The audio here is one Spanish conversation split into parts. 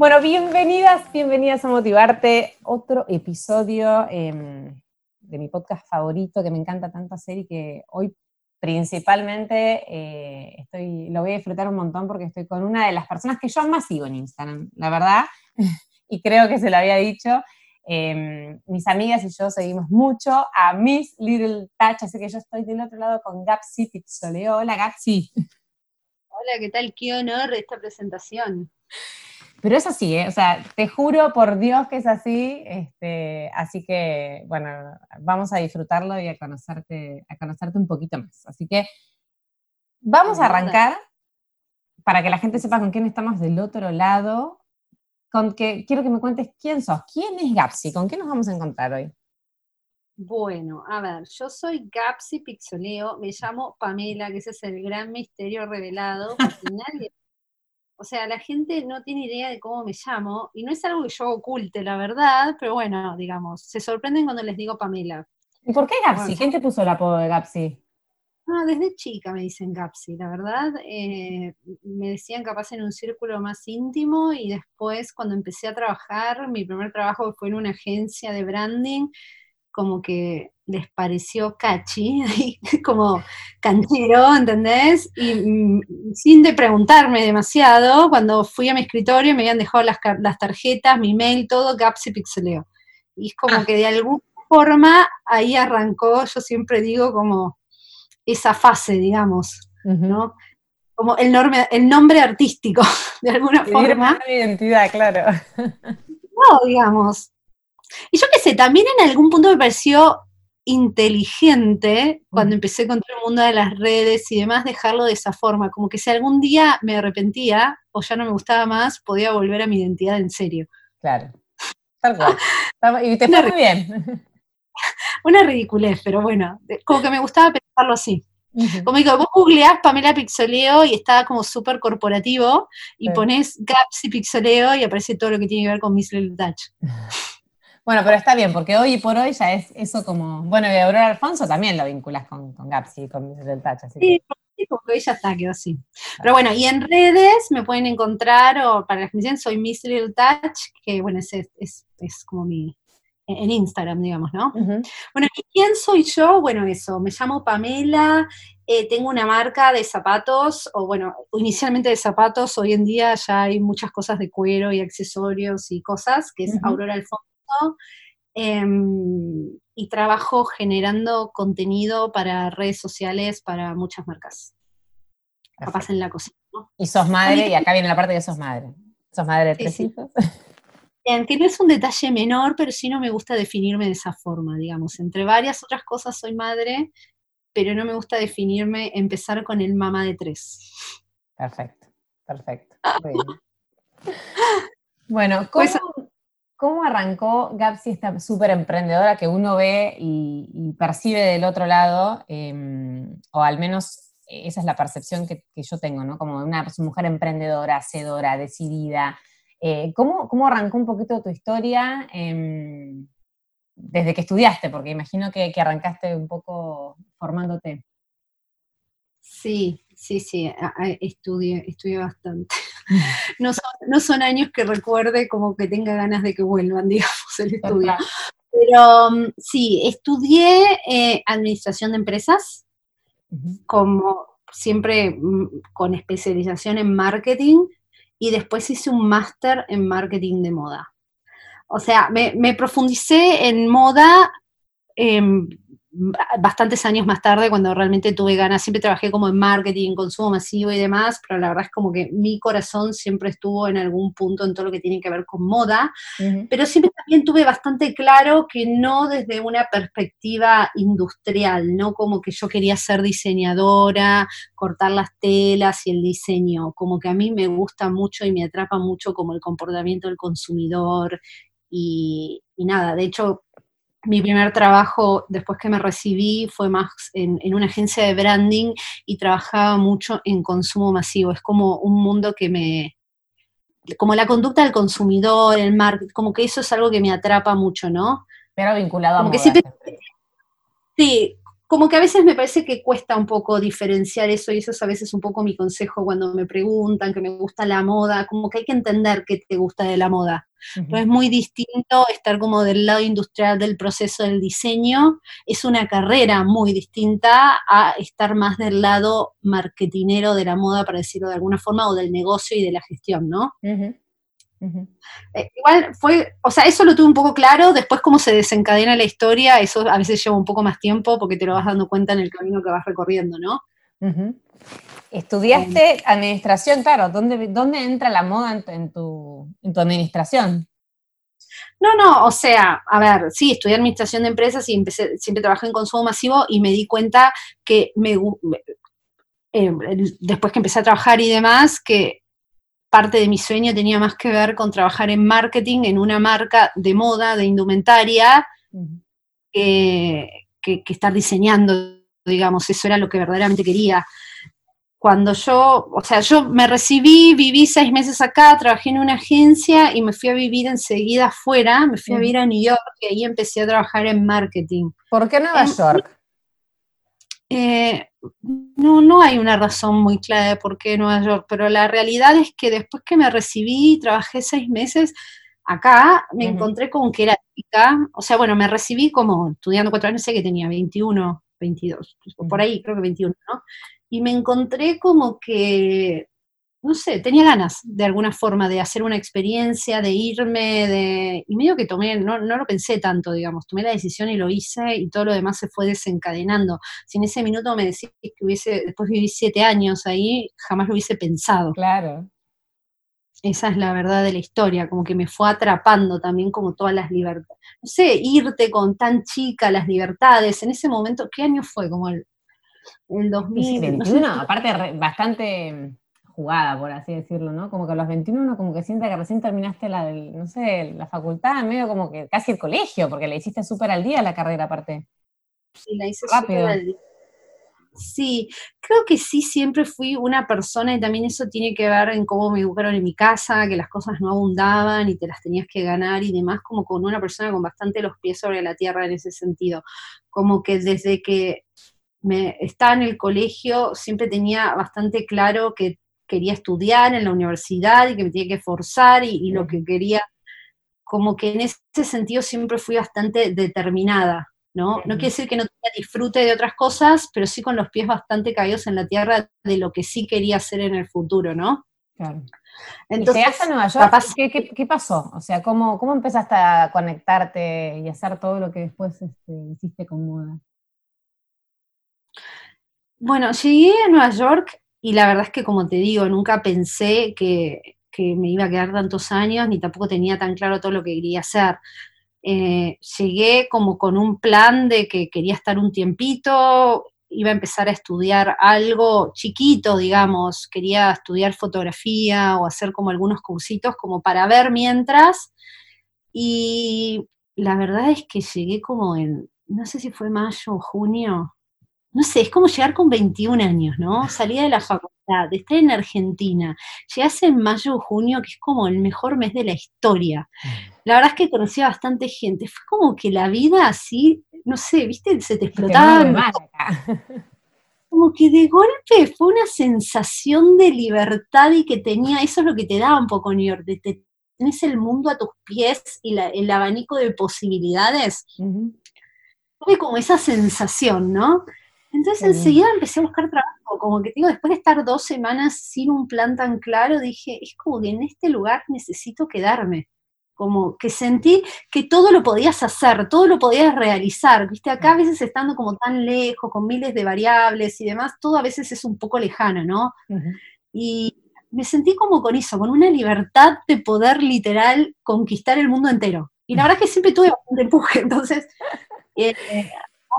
Bueno, bienvenidas, bienvenidas a Motivarte. Otro episodio em, de mi podcast favorito que me encanta tanto hacer y que hoy principalmente eh, estoy, lo voy a disfrutar un montón porque estoy con una de las personas que yo más sigo en Instagram, la verdad, y creo que se lo había dicho. Em, mis amigas y yo seguimos mucho a Miss Little Touch, así que yo estoy del otro lado con Gapsi Pizzoleo. Hola Gapsi. Hola, ¿qué tal? Qué honor esta presentación. Pero es así, ¿eh? o sea, te juro por Dios que es así, este, así que, bueno, vamos a disfrutarlo y a conocerte, a conocerte un poquito más. Así que vamos a arrancar para que la gente sepa con quién estamos del otro lado, con que quiero que me cuentes quién sos, quién es Gapsi, con qué nos vamos a encontrar hoy. Bueno, a ver, yo soy Gapsi Pixoleo, me llamo Pamela, que ese es el gran misterio revelado, porque nadie o sea, la gente no tiene idea de cómo me llamo y no es algo que yo oculte, la verdad, pero bueno, digamos, se sorprenden cuando les digo Pamela. ¿Y por qué Gapsi? ¿Quién te puso el apodo de Gapsi? Ah, desde chica me dicen Gapsi, la verdad. Eh, me decían capaz en un círculo más íntimo y después cuando empecé a trabajar, mi primer trabajo fue en una agencia de branding, como que les pareció catchy, como canchero, ¿entendés? Y mm, sin de preguntarme demasiado, cuando fui a mi escritorio me habían dejado las, tarjetas, mi mail, todo, Gaps y Pixeleo. Y es como ah. que de alguna forma ahí arrancó, yo siempre digo, como esa fase, digamos, ¿no? Como el, el nombre artístico, de alguna forma. identidad, claro. No, digamos. Y yo qué sé, también en algún punto me pareció inteligente cuando empecé con todo el mundo de las redes y demás, dejarlo de esa forma, como que si algún día me arrepentía o ya no me gustaba más, podía volver a mi identidad en serio. Claro. Y te fue muy bien. Una ridiculez, pero bueno, como que me gustaba pensarlo así. Como digo, vos googleás Pamela Pixoleo y está como súper corporativo y pones Gaps y Pixoleo y aparece todo lo que tiene que ver con Miss Little Dutch. Bueno, pero está bien, porque hoy por hoy ya es eso como. Bueno, y Aurora Alfonso también lo vinculas con, con Gapsi, con el Touch. Así sí, porque hoy ya está, quedó así. Pero bueno, y en redes me pueden encontrar, o para las que me dicen, soy Miss Little Touch, que bueno, es, es, es como mi, en Instagram, digamos, ¿no? Bueno, ¿y quién soy yo? Bueno, eso, me llamo Pamela, eh, tengo una marca de zapatos, o bueno, inicialmente de zapatos, hoy en día ya hay muchas cosas de cuero y accesorios y cosas, que es Aurora Alfonso Em, y trabajo generando contenido para redes sociales para muchas marcas. Capaz en la cocina. Y sos madre, y acá viene la parte de que sos madre. Sos madre de tres hijos. Que no es un detalle menor, pero sí no me gusta definirme de esa forma, digamos. Entre varias otras cosas soy madre, pero no me gusta definirme, empezar con el mamá de tres. Perfecto, perfecto. bueno, pues ¿cómo, ¿Cómo arrancó Gapsi, esta súper emprendedora que uno ve y, percibe del otro lado? Em, o al menos esa es la percepción que, yo tengo, ¿no? Como una mujer emprendedora, hacedora, decidida. Eh, ¿cómo, arrancó un poquito tu historia em, desde que estudiaste? Porque imagino que, que arrancaste un poco formándote. Sí, sí, sí, estudié, estudié bastante. no, son, años que recuerde como que tenga ganas de que vuelvan, digamos, el estudio. Pero mm, sí, estudié eh, administración de empresas, como siempre mm, con especialización en marketing, y después hice un máster en marketing de moda. O sea, me, me profundicé en moda em, bastantes años más tarde, cuando realmente tuve ganas, siempre trabajé como en marketing, consumo masivo y demás, pero la verdad es como que mi corazón siempre estuvo en algún punto en todo lo que tiene que ver con moda, pero siempre también tuve bastante claro que no desde una perspectiva industrial, no como que yo quería ser diseñadora, cortar las telas y el diseño, como que a mí me gusta mucho y me atrapa mucho como el comportamiento del consumidor, y, nada, de hecho, mi primer trabajo después que me recibí fue más en, una agencia de branding y trabajaba mucho en consumo masivo. Es como un mundo que me, como la conducta del consumidor, el marketing, como que eso es algo que me atrapa mucho, ¿no? Pero vinculado a moda. Que sí, como que a veces me parece que cuesta un poco diferenciar eso y eso es a veces un poco mi consejo cuando me preguntan que me gusta la moda, como que hay que entender qué te gusta de la moda. es muy distinto estar como del lado industrial del proceso del diseño, es una carrera muy distinta a estar más del lado marketinero de la moda, para decirlo de alguna forma, o del negocio y de la gestión, ¿no? Eh, igual fue, o sea, eso lo tuve un poco claro, después cómo se desencadena la historia, eso a veces lleva un poco más tiempo porque te lo vas dando cuenta en el camino que vas recorriendo, ¿no? Estudiaste administración, claro, ¿dónde, ¿dónde entra la moda en, tu, en tu administración? No, no, o sea, a ver, sí, estudié administración de empresas y empecé, siempre trabajé en consumo masivo y me di cuenta que me, eh, después que empecé a trabajar y demás, que parte de mi sueño tenía más que ver con trabajar en marketing en una marca de moda, de indumentaria, que, estar diseñando, digamos, eso era lo que verdaderamente quería. Cuando yo, o sea, yo me recibí, viví seis meses acá, trabajé en una agencia y me fui a vivir enseguida afuera, me fui a vivir a New York y ahí empecé a trabajar en marketing. ¿Por qué Nueva York? Eh, no, no hay una razón muy clara de por qué Nueva York, pero la realidad es que después que me recibí, trabajé seis meses acá, me encontré con que era chica, o sea, bueno, me recibí como estudiando cuatro años, sé que tenía 21, 22, por ahí creo que 21, ¿no? Y me encontré como que no sé, tenía ganas de alguna forma de hacer una experiencia, de irme, de... Y medio que tomé, no, no lo pensé tanto, digamos, tomé la decisión y lo hice y todo lo demás se fue desencadenando. Si en ese minuto me decís que hubiese, después viví siete años ahí, jamás lo hubiese pensado. Claro. Esa es la verdad de la historia, como que me fue atrapando también como todas las libertades. No sé, irte con tan chica, las libertades, en ese momento, ¿qué año fue? Como el, el 2021, aparte bastante jugada, por así decirlo, ¿no? Como que a los 21 como que siente que recién terminaste la, no sé, la facultad, medio como que casi el colegio, porque le hiciste súper al día la carrera aparte. Sí, la hice súper al día. Sí, creo que sí, siempre fui una persona y también eso tiene que ver en cómo me educaron en mi casa, que las cosas no abundaban y te las tenías que ganar y demás, como con una persona con bastante los pies sobre la tierra en ese sentido. Como que desde que me estaba en el colegio siempre tenía bastante claro que quería estudiar en la universidad y que me tenía que forzar y, lo que quería, como que en ese sentido siempre fui bastante determinada, ¿no? No quiere decir que no tenía disfrute de otras cosas, pero sí con los pies bastante caídos en la tierra de lo que sí quería hacer en el futuro, ¿no? Claro. Entonces, ¿Llegaste a Nueva York? ¿Qué, pasó? O sea, ¿cómo, ¿cómo empezaste a conectarte y hacer todo lo que después este, hiciste con moda? Bueno, llegué a Nueva York y la verdad es que, como te digo, nunca pensé que, me iba a quedar tantos años, ni tampoco tenía tan claro todo lo que quería hacer. Eh, llegué como con un plan de que quería estar un tiempito, iba a empezar a estudiar algo chiquito, digamos, quería estudiar fotografía o hacer como algunos cursitos como para ver mientras. Y la verdad es que llegué como en, no sé si fue mayo o junio, no sé, es como llegar con 21 años, ¿no? Salía de la facultad, de estar en Argentina, llegás en mayo o junio, que es como el mejor mes de la historia. Mm. La verdad es que conocí a bastante gente, fue como que la vida así, no sé, viste, se te explotaba. como que de golpe fue una sensación de libertad y que tenía, eso es lo que te daba un poco New York, de tenés el mundo a tus pies y el abanico de posibilidades. Fue como esa sensación, ¿no? Entonces enseguida empecé a buscar trabajo, como que digo, después de estar dos semanas sin un plan tan claro, dije, es como que en este lugar necesito quedarme, como que sentí que todo lo podías hacer, todo lo podías realizar, viste, acá a veces estando como tan lejos, con miles de variables y demás, todo a veces es un poco lejano, ¿no? Y me sentí como con eso, con una libertad de poder literal conquistar el mundo entero. Y la verdad es que siempre tuve bastante empuje, entonces... Eh,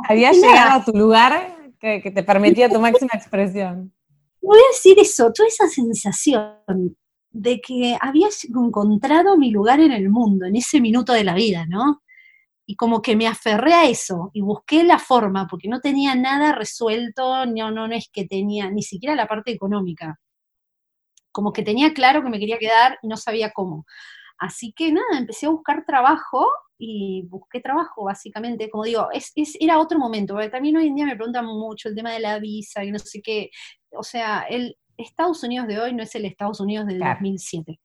Habías llegado a tu lugar que, te permitía tu máxima expresión. Voy a decir eso, toda esa sensación de que había encontrado mi lugar en el mundo, en ese minuto de la vida, ¿no? Y como que me aferré a eso y busqué la forma, porque no tenía nada resuelto, no, no, no es que tenía ni siquiera la parte económica. Como que tenía claro que me quería quedar y no sabía cómo. Así que nada, empecé a buscar trabajo y busqué trabajo, básicamente. Como digo, es, era otro momento, porque también hoy en día me preguntan mucho el tema de la visa y no sé qué. O sea, el, Estados Unidos de hoy no es el Estados Unidos del 2007.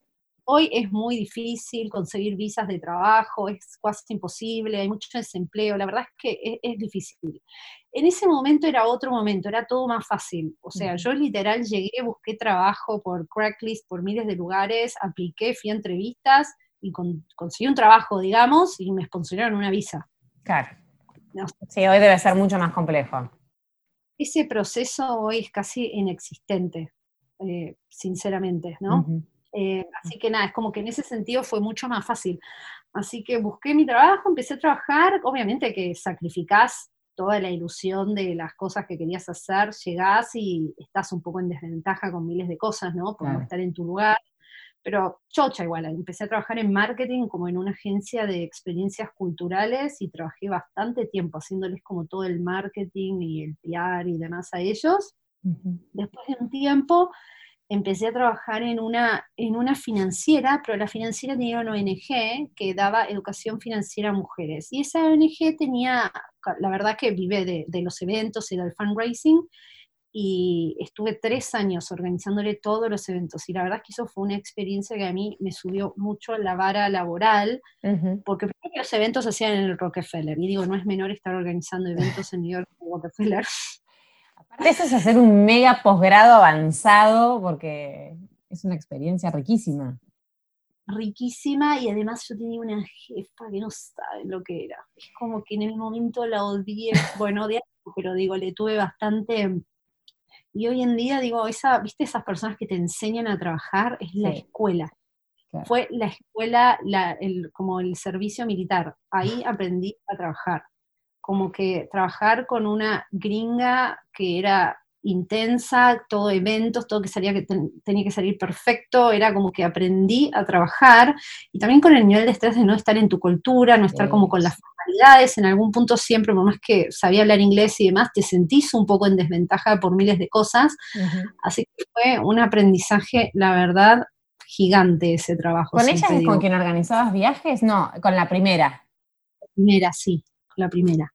Hoy es muy difícil conseguir visas de trabajo, es casi imposible, hay mucho desempleo, la verdad es que es, difícil. En ese momento era otro momento, era todo más fácil. O sea, yo literal llegué, busqué trabajo por Craigslist, por miles de lugares, apliqué, fui a entrevistas y conseguí un trabajo, digamos, y me sponsorizaron una visa. Claro. Sí, hoy debe ser mucho más complejo. Ese proceso hoy es casi inexistente. Eh, sinceramente, ¿no? Eh, así que nada, es como que en ese sentido fue mucho más fácil. Así que busqué mi trabajo, empecé a trabajar, obviamente que sacrificás toda la ilusión de las cosas que querías hacer, llegás y estás un poco en desventaja con miles de cosas, ¿no? Por no estar en tu lugar. Pero chocha igual, empecé a trabajar en marketing como en una agencia de experiencias culturales y trabajé bastante tiempo haciéndoles como todo el marketing y el PR y demás a ellos. Después de un tiempo empecé a trabajar en una, en una financiera, pero la financiera tenía una ONG que daba educación financiera a mujeres. Y esa ONG tenía, la verdad que vive de, los eventos y del fundraising, y estuve tres años organizándole todos los eventos. Y la verdad es que eso fue una experiencia que a mí me subió mucho la vara laboral, porque los eventos se hacían en el Rockefeller. Y digo, no es menor estar organizando eventos en New York en Rockefeller. Aparte eso es hacer un mega posgrado avanzado porque es una experiencia riquísima. Riquísima y además yo tenía una jefa que no sabe lo que era. Es como que en el momento la odié, bueno, odié, pero digo, le tuve bastante... Y hoy en día, digo, esa, ¿viste esas personas que te enseñan a trabajar? Es la escuela. Fue la escuela, como el servicio militar. Ahí aprendí a trabajar como que trabajar con una gringa que era intensa, todo eventos, todo que salía que tenía que salir perfecto, era como que aprendí a trabajar y también con el nivel de estrés de no estar en tu cultura, no estar como con las formalidades, en algún punto siempre, por más que sabía hablar inglés y demás, te sentís un poco en desventaja por miles de cosas, así que fue un aprendizaje, la verdad, gigante ese trabajo. ¿Con ella es con quien organizabas viajes? No, con la primera. La primera, sí, la primera.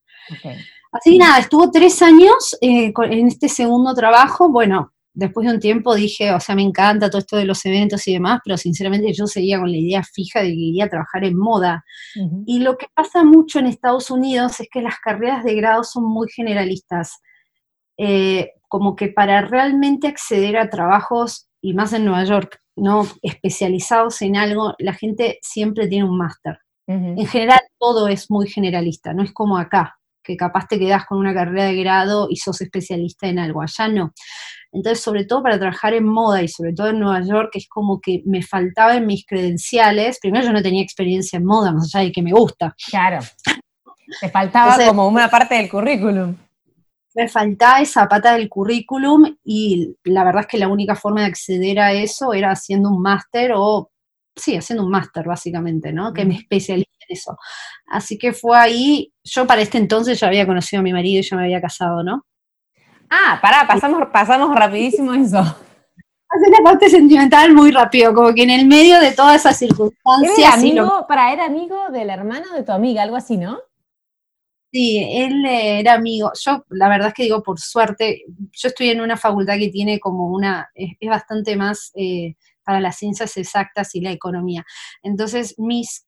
Así que nada, estuvo tres años eh, en este segundo trabajo. Bueno, después de un tiempo dije, o sea, me encanta todo esto de los eventos y demás, pero sinceramente yo seguía con la idea fija de que quería trabajar en moda. Y lo que pasa mucho en Estados Unidos es que las carreras de grado son muy generalistas. Eh, como que para realmente acceder a trabajos, y más en Nueva York, no especializados en algo, la gente siempre tiene un máster. En general todo es muy generalista, no es como acá, que capaz te quedas con una carrera de grado y sos especialista en algo, allá no. Entonces, sobre todo para trabajar en moda y sobre todo en Nueva York, es como que me faltaba en mis credenciales, primero yo no tenía experiencia en moda, más allá de que me gusta. Claro. Te faltaba como una parte del currículum. Me faltaba esa pata del currículum y la verdad es que la única forma de acceder a eso era haciendo un máster o, sí, haciendo un máster básicamente, ¿no? Que me especialice eso. Así que fue ahí, yo para este entonces ya había conocido a mi marido y ya me había casado, ¿no? Ah, pará, pasamos, pasamos rapidísimo eso. Hace la parte sentimental muy rápido, como que en el medio de todas esas circunstancias. ¿Era amigo, para, era amigo del hermano de tu amiga, algo así, ¿no? Sí, él era amigo. Yo, la verdad es que digo, por suerte, yo estoy en una facultad que tiene como una, es, bastante más eh, para las ciencias exactas y la economía. Entonces, mis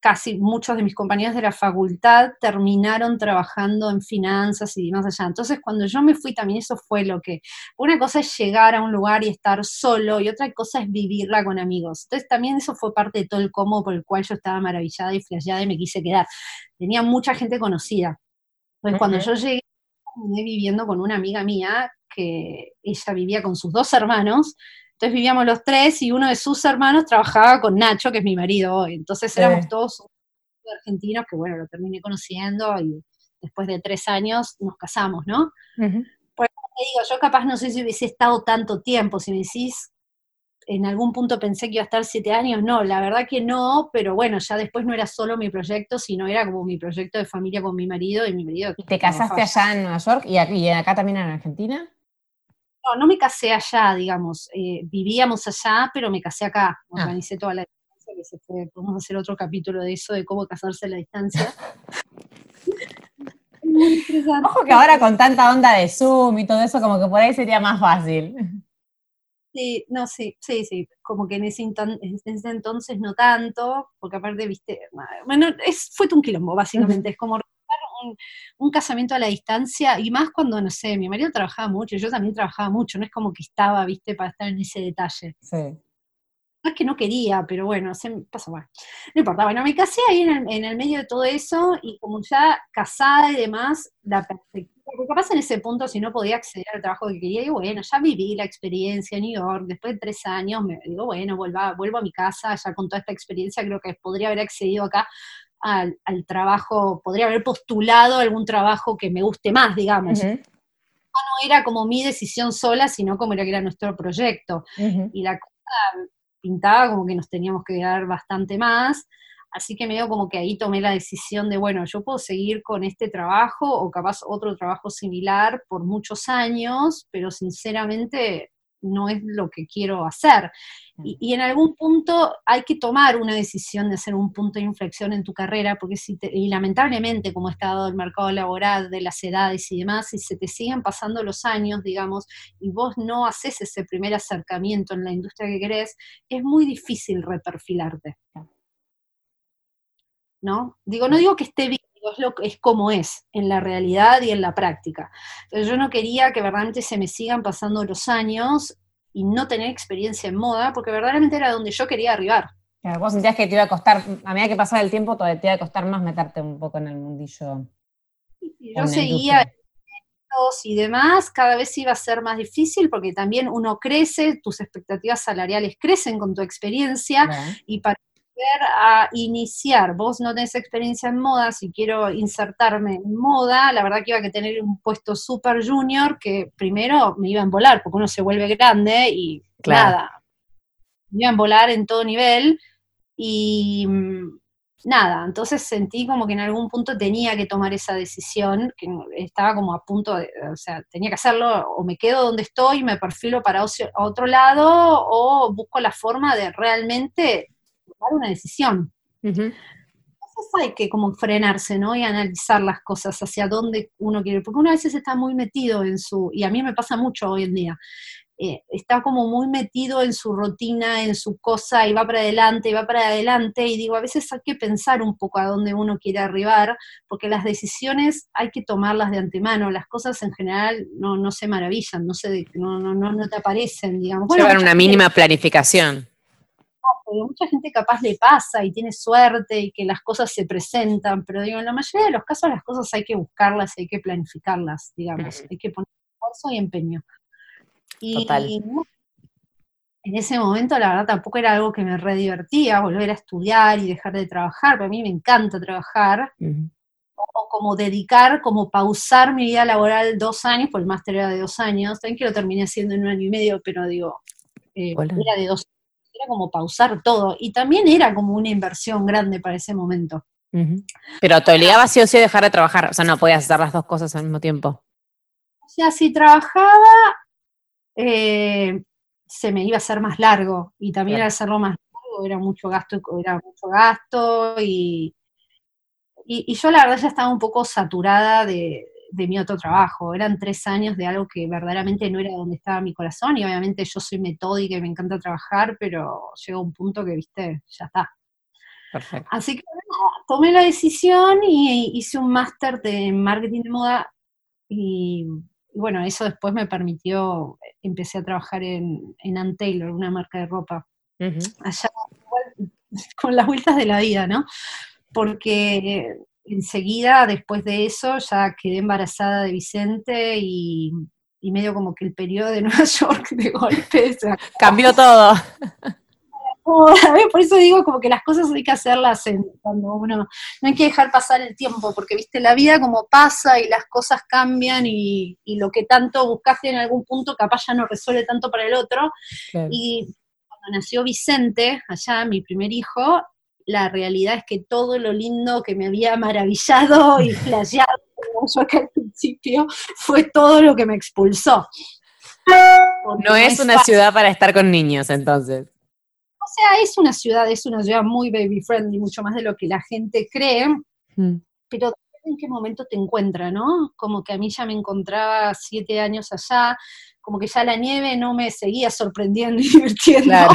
casi muchos de mis compañeros de la facultad terminaron trabajando en finanzas y más allá. Entonces, cuando yo me fui, también eso fue lo que, una cosa es llegar a un lugar y estar solo, y otra cosa es vivirla con amigos. Entonces, también eso fue parte de todo el cómo por el cual yo estaba maravillada y flasheada y me quise quedar. Tenía mucha gente conocida. Entonces, cuando yo llegué, viviendo con una amiga mía, que ella vivía con sus dos hermanos, entonces vivíamos los tres y uno de sus hermanos trabajaba con Nacho, que es mi marido hoy. Entonces éramos todos argentinos que, bueno, lo terminé conociendo y después de tres años nos casamos, ¿no? Pues te digo, yo capaz no sé si hubiese estado tanto tiempo, si me decís, en algún punto pensé que iba a estar siete años, no, la verdad que no, pero bueno, ya después no era solo mi proyecto, sino era como mi proyecto de familia con mi marido y mi marido. ¿Y te casaste allá en Nueva York y, aquí, acá también en Argentina? No, no me casé allá, digamos, eh, vivíamos allá, pero me casé acá, ah. organicé toda la distancia que se fue, podemos hacer otro capítulo de eso, de cómo casarse a la distancia. Ojo que ahora con tanta onda de Zoom y todo eso, como que por ahí sería más fácil. Sí, no, sí, sí, sí, como que en ese, entonces no tanto, porque aparte, viste, bueno, es, fue un quilombo, básicamente, es como un, un, casamiento a la distancia, y más cuando, no sé, mi marido trabajaba mucho, yo también trabajaba mucho, no es como que estaba, viste, para estar en ese detalle. Sí es que no quería, pero bueno, se pasó mal. No importa, bueno, me casé ahí en el, medio de todo eso y como ya casada y demás, la perspectiva, porque capaz en ese punto si no podía acceder al trabajo que quería, y bueno, ya viví la experiencia en New York, después de tres años, me digo, bueno, vuelvo a, vuelvo a mi casa, ya con toda esta experiencia creo que podría haber accedido acá al, trabajo, podría haber postulado algún trabajo que me guste más, digamos. No era como mi decisión sola, sino como era que era nuestro proyecto. Y la cosa pintaba como que nos teníamos que quedar bastante más, así que medio como que ahí tomé la decisión de, bueno, yo puedo seguir con este trabajo o capaz otro trabajo similar por muchos años, pero sinceramente no es lo que quiero hacer. Y, en algún punto hay que tomar una decisión de hacer un punto de inflexión en tu carrera, porque si y lamentablemente, como está dado el mercado laboral, de las edades y demás, si se te siguen pasando los años, digamos, y vos no haces ese primer acercamiento en la industria que querés, es muy difícil reperfilarte. ¿No? Digo, no digo que esté bien es, lo, es como es en la realidad y en la práctica. Entonces yo no quería que verdaderamente se me sigan pasando los años y no tener experiencia en moda, porque verdaderamente era donde yo quería arribar. vos sentías que te iba a costar, a medida que pasaba el tiempo, te iba a costar más meterte un poco en el mundillo. yo seguía y demás, cada vez iba a ser más difícil porque también uno crece, tus expectativas salariales crecen con tu experiencia y para a iniciar, vos no tenés experiencia en moda, si quiero insertarme en moda, la verdad que iba a tener un puesto super junior que primero me iba a volar, porque uno se vuelve grande y nada, me iba a volar en todo nivel y mm, nada, entonces sentí como que en algún punto tenía que tomar esa decisión, que estaba como a punto de, o sea, tenía que hacerlo, o me quedo donde estoy, me perfilo para otro lado, o busco la forma de realmente tomar una decisión. Entonces hay que como frenarse, ¿no? Y analizar las cosas hacia dónde uno quiere, porque uno a veces está muy metido en su, y a mí me pasa mucho hoy en día, eh, está como muy metido en su rutina, en su cosa, y va para adelante, y va para adelante, y digo, a veces hay que pensar un poco a dónde uno quiere arribar, porque las decisiones hay que tomarlas de antemano, las cosas en general no, no se maravillan, no, se, no, no, no, te aparecen, digamos. Llevar una mínima planificación mucha gente capaz le pasa y tiene suerte y que las cosas se presentan, pero digo, en la mayoría de los casos las cosas hay que buscarlas, hay que planificarlas, digamos, hay que poner esfuerzo y empeño. Y en ese momento la verdad tampoco era algo que me re divertía, volver a estudiar y dejar de trabajar, pero a mí me encanta trabajar. O como dedicar, como pausar mi vida laboral dos años, porque el máster era de dos años, también que lo terminé haciendo en un año y medio, pero digo, eh, era de dos era como pausar todo. Y también era como una inversión grande para ese momento. Pero te obligaba sí o sí a dejar de trabajar, o sea, no podías hacer las dos cosas al mismo tiempo. O sea, si trabajaba, eh, se me iba a hacer más largo. Y también al hacerlo más largo era mucho gasto, era mucho gasto y, y yo la verdad ya estaba un poco saturada de, de mi otro trabajo. Eran tres años de algo que verdaderamente no era donde estaba mi corazón y obviamente yo soy metódica y me encanta trabajar, pero llegó un punto que, viste, ya está. Perfecto. Así que tomé la decisión y hice un máster de marketing de moda y, bueno, eso después me permitió, empecé a trabajar en, en Ann Taylor, una marca de ropa. Allá, con las vueltas de la vida, ¿no? Porque enseguida, después de eso, ya quedé embarazada de Vicente y, medio como que el periodo de Nueva York de golpe cambió todo. Por eso digo como que las cosas hay que hacerlas cuando uno, no hay que dejar pasar el tiempo, porque viste, la vida como pasa y las cosas cambian y, lo que tanto buscaste en algún punto capaz ya no resuelve tanto para el otro. Y nació Vicente, allá mi primer hijo, la realidad es que todo lo lindo que me había maravillado y flasheado como yo acá al principio fue todo lo que me expulsó. no es una ciudad para estar con niños, entonces. O sea, es una ciudad, es una ciudad muy baby friendly, mucho más de lo que la gente cree, mm. pero en qué momento te encuentra, ¿no? Como que a mí ya me encontraba siete años allá, como que ya la nieve no me seguía sorprendiendo y divirtiendo. Claro.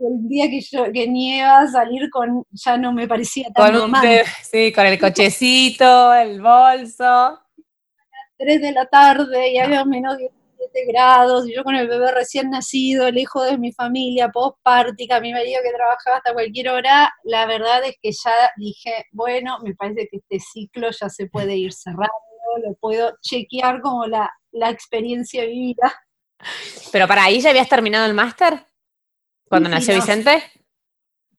El día que, yo, que nieva, salir con, ya no me parecía tan normal. sí, con el cochecito, el bolso. Tres de la tarde y había menos 17 grados, y yo con el bebé recién nacido, lejos de mi familia, postpártica, mi marido que trabajaba hasta cualquier hora, la verdad es que ya dije, bueno, me parece que este ciclo ya se puede ir cerrando, lo puedo chequear como la, la experiencia vivida. Pero para ahí ya habías terminado el máster? ¿Cuando nació Vicente?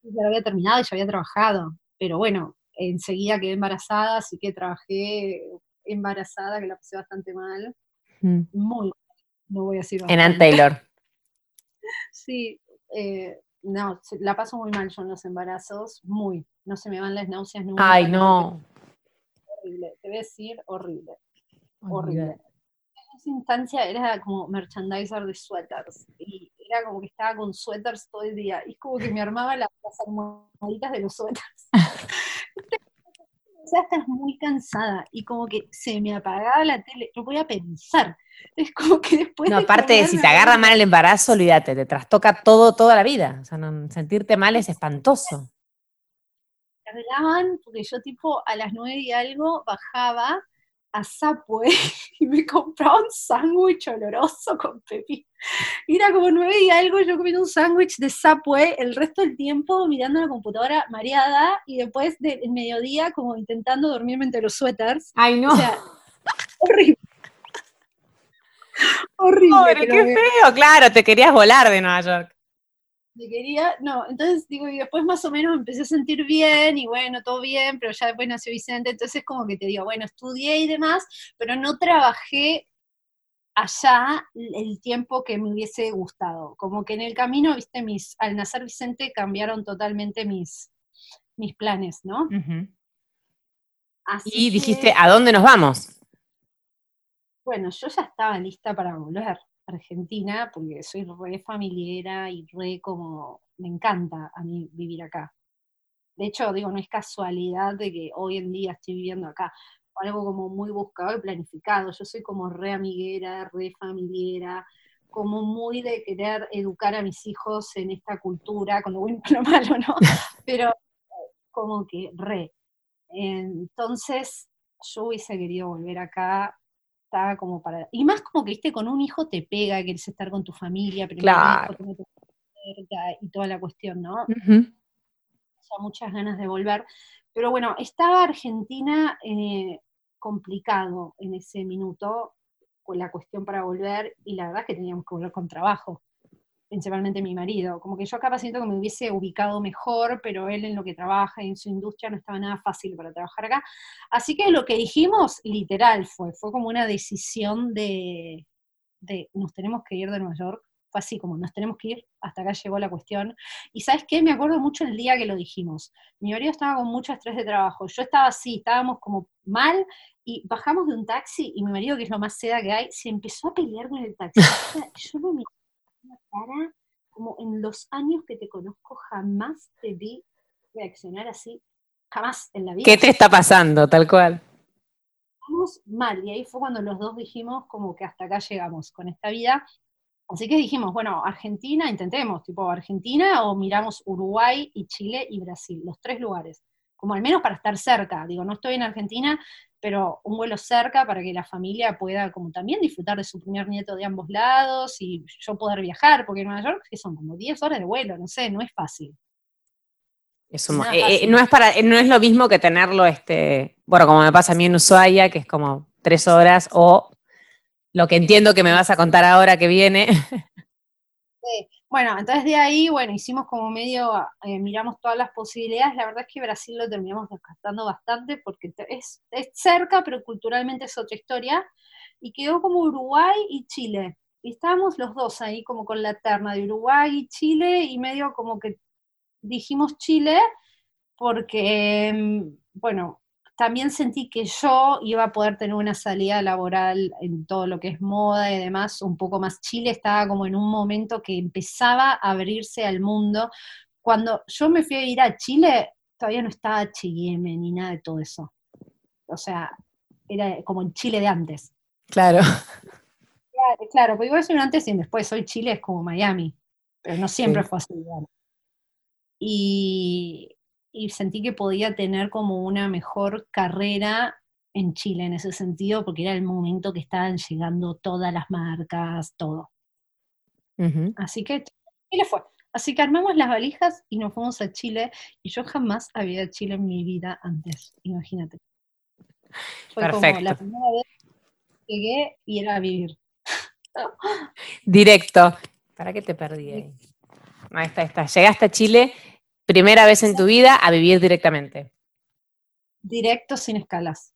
Ya había terminado y ya había trabajado, pero bueno, enseguida quedé embarazada, así que trabajé embarazada, que la pasé bastante mal. Mm. Muy, no voy a decir. En Ann Taylor. sí, eh, no, la paso muy mal yo en los embarazos, muy. No se me van las náuseas nunca. Ay, no. Horrible, te voy a decir horrible. horrible. En esa instancia era como merchandiser de suéteres y era como que estaba con suéteres todo el día. Y es como que me armaba las, las de los suéteres. o sea, estás muy cansada y como que se me apagaba la tele, no voy a pensar. Es como que después. No, aparte, si te agarra mal el embarazo, olvídate, te trastoca todo, toda la vida. O sea, sentirte mal es espantoso. Me arreglaban, porque yo, tipo, a las nueve y algo bajaba a Subway y me compraba un sándwich oloroso con pepino. Era como nueve y algo, yo comiendo un sándwich de Subway el resto del tiempo mirando la computadora mareada y después del mediodía como intentando dormirme entre los suéteres. Ay, no. O sea, horrible. horrible. qué feo, claro, te querías volar de Nueva York quería, no, entonces digo, y después más o menos me empecé a sentir bien, y bueno, todo bien, pero ya después nació Vicente, entonces como que te digo, bueno, estudié y demás, pero no trabajé allá el tiempo que me hubiese gustado. Como que en el camino, viste, mis, al nacer Vicente cambiaron totalmente mis, mis planes, ¿no? y dijiste, ¿a dónde nos vamos? Bueno, yo ya estaba lista para volver. Argentina, porque soy re familiera y re como, me encanta a mí vivir acá. De hecho, digo, no es casualidad de que hoy en día estoy viviendo acá, algo como muy buscado y planificado. Yo soy como re amiguera, re familiera, como muy de querer educar a mis hijos en esta cultura, con lo bueno y lo malo, ¿no? Pero como que re. Entonces, yo hubiese querido volver acá estaba como para. Y más como que, viste, con un hijo te pega, querés estar con tu familia, pero claro. y toda la cuestión, ¿no? muchas ganas de volver. Pero bueno, estaba Argentina eh, complicado en ese minuto con la cuestión para volver, y la verdad es que teníamos que volver con trabajo principalmente mi marido. Como que yo acá siento que me hubiese ubicado mejor, pero él en lo que trabaja en su industria no estaba nada fácil para trabajar acá. Así que lo que dijimos, literal, fue, fue como una decisión de, de nos tenemos que ir de Nueva York. Fue así como, nos tenemos que ir, hasta acá llegó la cuestión. Y sabes qué, me acuerdo mucho el día que lo dijimos. Mi marido estaba con mucho estrés de trabajo, yo estaba así, estábamos como mal, y bajamos de un taxi, y mi marido, que es lo más seda que hay, se empezó a pelear con el taxi. yo no me cara, como en los años que te conozco, jamás te vi reaccionar así, jamás en la vida. ¿Qué te está pasando, tal cual? Vamos mal, y ahí fue cuando los dos dijimos como que hasta acá llegamos con esta vida. Así que dijimos, bueno, Argentina, intentemos, tipo Argentina o miramos Uruguay y Chile y Brasil, los tres lugares, como al menos para estar cerca. Digo, no estoy en Argentina, pero un vuelo cerca para que la familia pueda como también disfrutar de su primer nieto de ambos lados y yo poder viajar, porque en Nueva York son como 10 horas de vuelo, no sé, no es fácil. Eh, no, es para, no es lo mismo que tenerlo, este, bueno, como me pasa a mí en Ushuaia, que es como tres horas, o lo que entiendo que me vas a contar ahora que viene. Sí. Bueno, entonces de ahí, bueno, hicimos como medio, eh, miramos todas las posibilidades. La verdad es que Brasil lo terminamos descartando bastante porque es, cerca, pero culturalmente es otra historia. Y quedó como Uruguay y Chile. y estábamos los dos ahí como con la terna de Uruguay y Chile y medio como que dijimos Chile porque, mm, bueno, también sentí que yo iba a poder tener una salida laboral en todo lo que es moda y demás, un poco más. Chile estaba como en un momento que empezaba a abrirse al mundo. Cuando yo me fui a ir a Chile, todavía no estaba H&M ni nada de todo eso. O sea, era como el Chile de antes. Claro. Claro, claro porque igual soy un antes y después, hoy Chile es como Miami, pero no siempre fue así. Y, y sentí que podía tener como una mejor carrera en Chile en ese sentido, porque era el momento que estaban llegando todas las marcas, todo. Así que Chile fue. Así que armamos las valijas y nos fuimos a Chile, y yo jamás había ido a Chile en mi vida antes, imagínate. Fue como la primera vez que llegué y era a vivir. Directo. ¿Para qué te perdí ahí? Ahí está, está. Llegaste a Chile Primera vez en tu vida a vivir directamente. Directo sin escalas.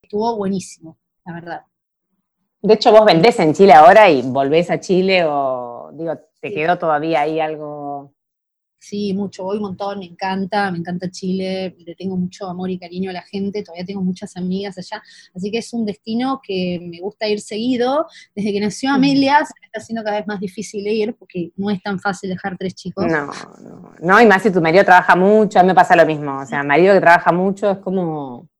Estuvo buenísimo, la verdad. De hecho, vos vendés en Chile ahora y volvés a Chile o, digo, ¿te quedó todavía ahí algo Sí, mucho, voy un montón, me encanta, me encanta Chile, le tengo mucho amor y cariño a la gente, todavía tengo muchas amigas allá, así que es un destino que me gusta ir seguido. Desde que nació Amelia se me está haciendo cada vez más difícil ir porque no es tan fácil dejar tres chicos. No, no, no, y más si tu marido trabaja mucho, a mí me pasa lo mismo, o sea, marido que trabaja mucho es como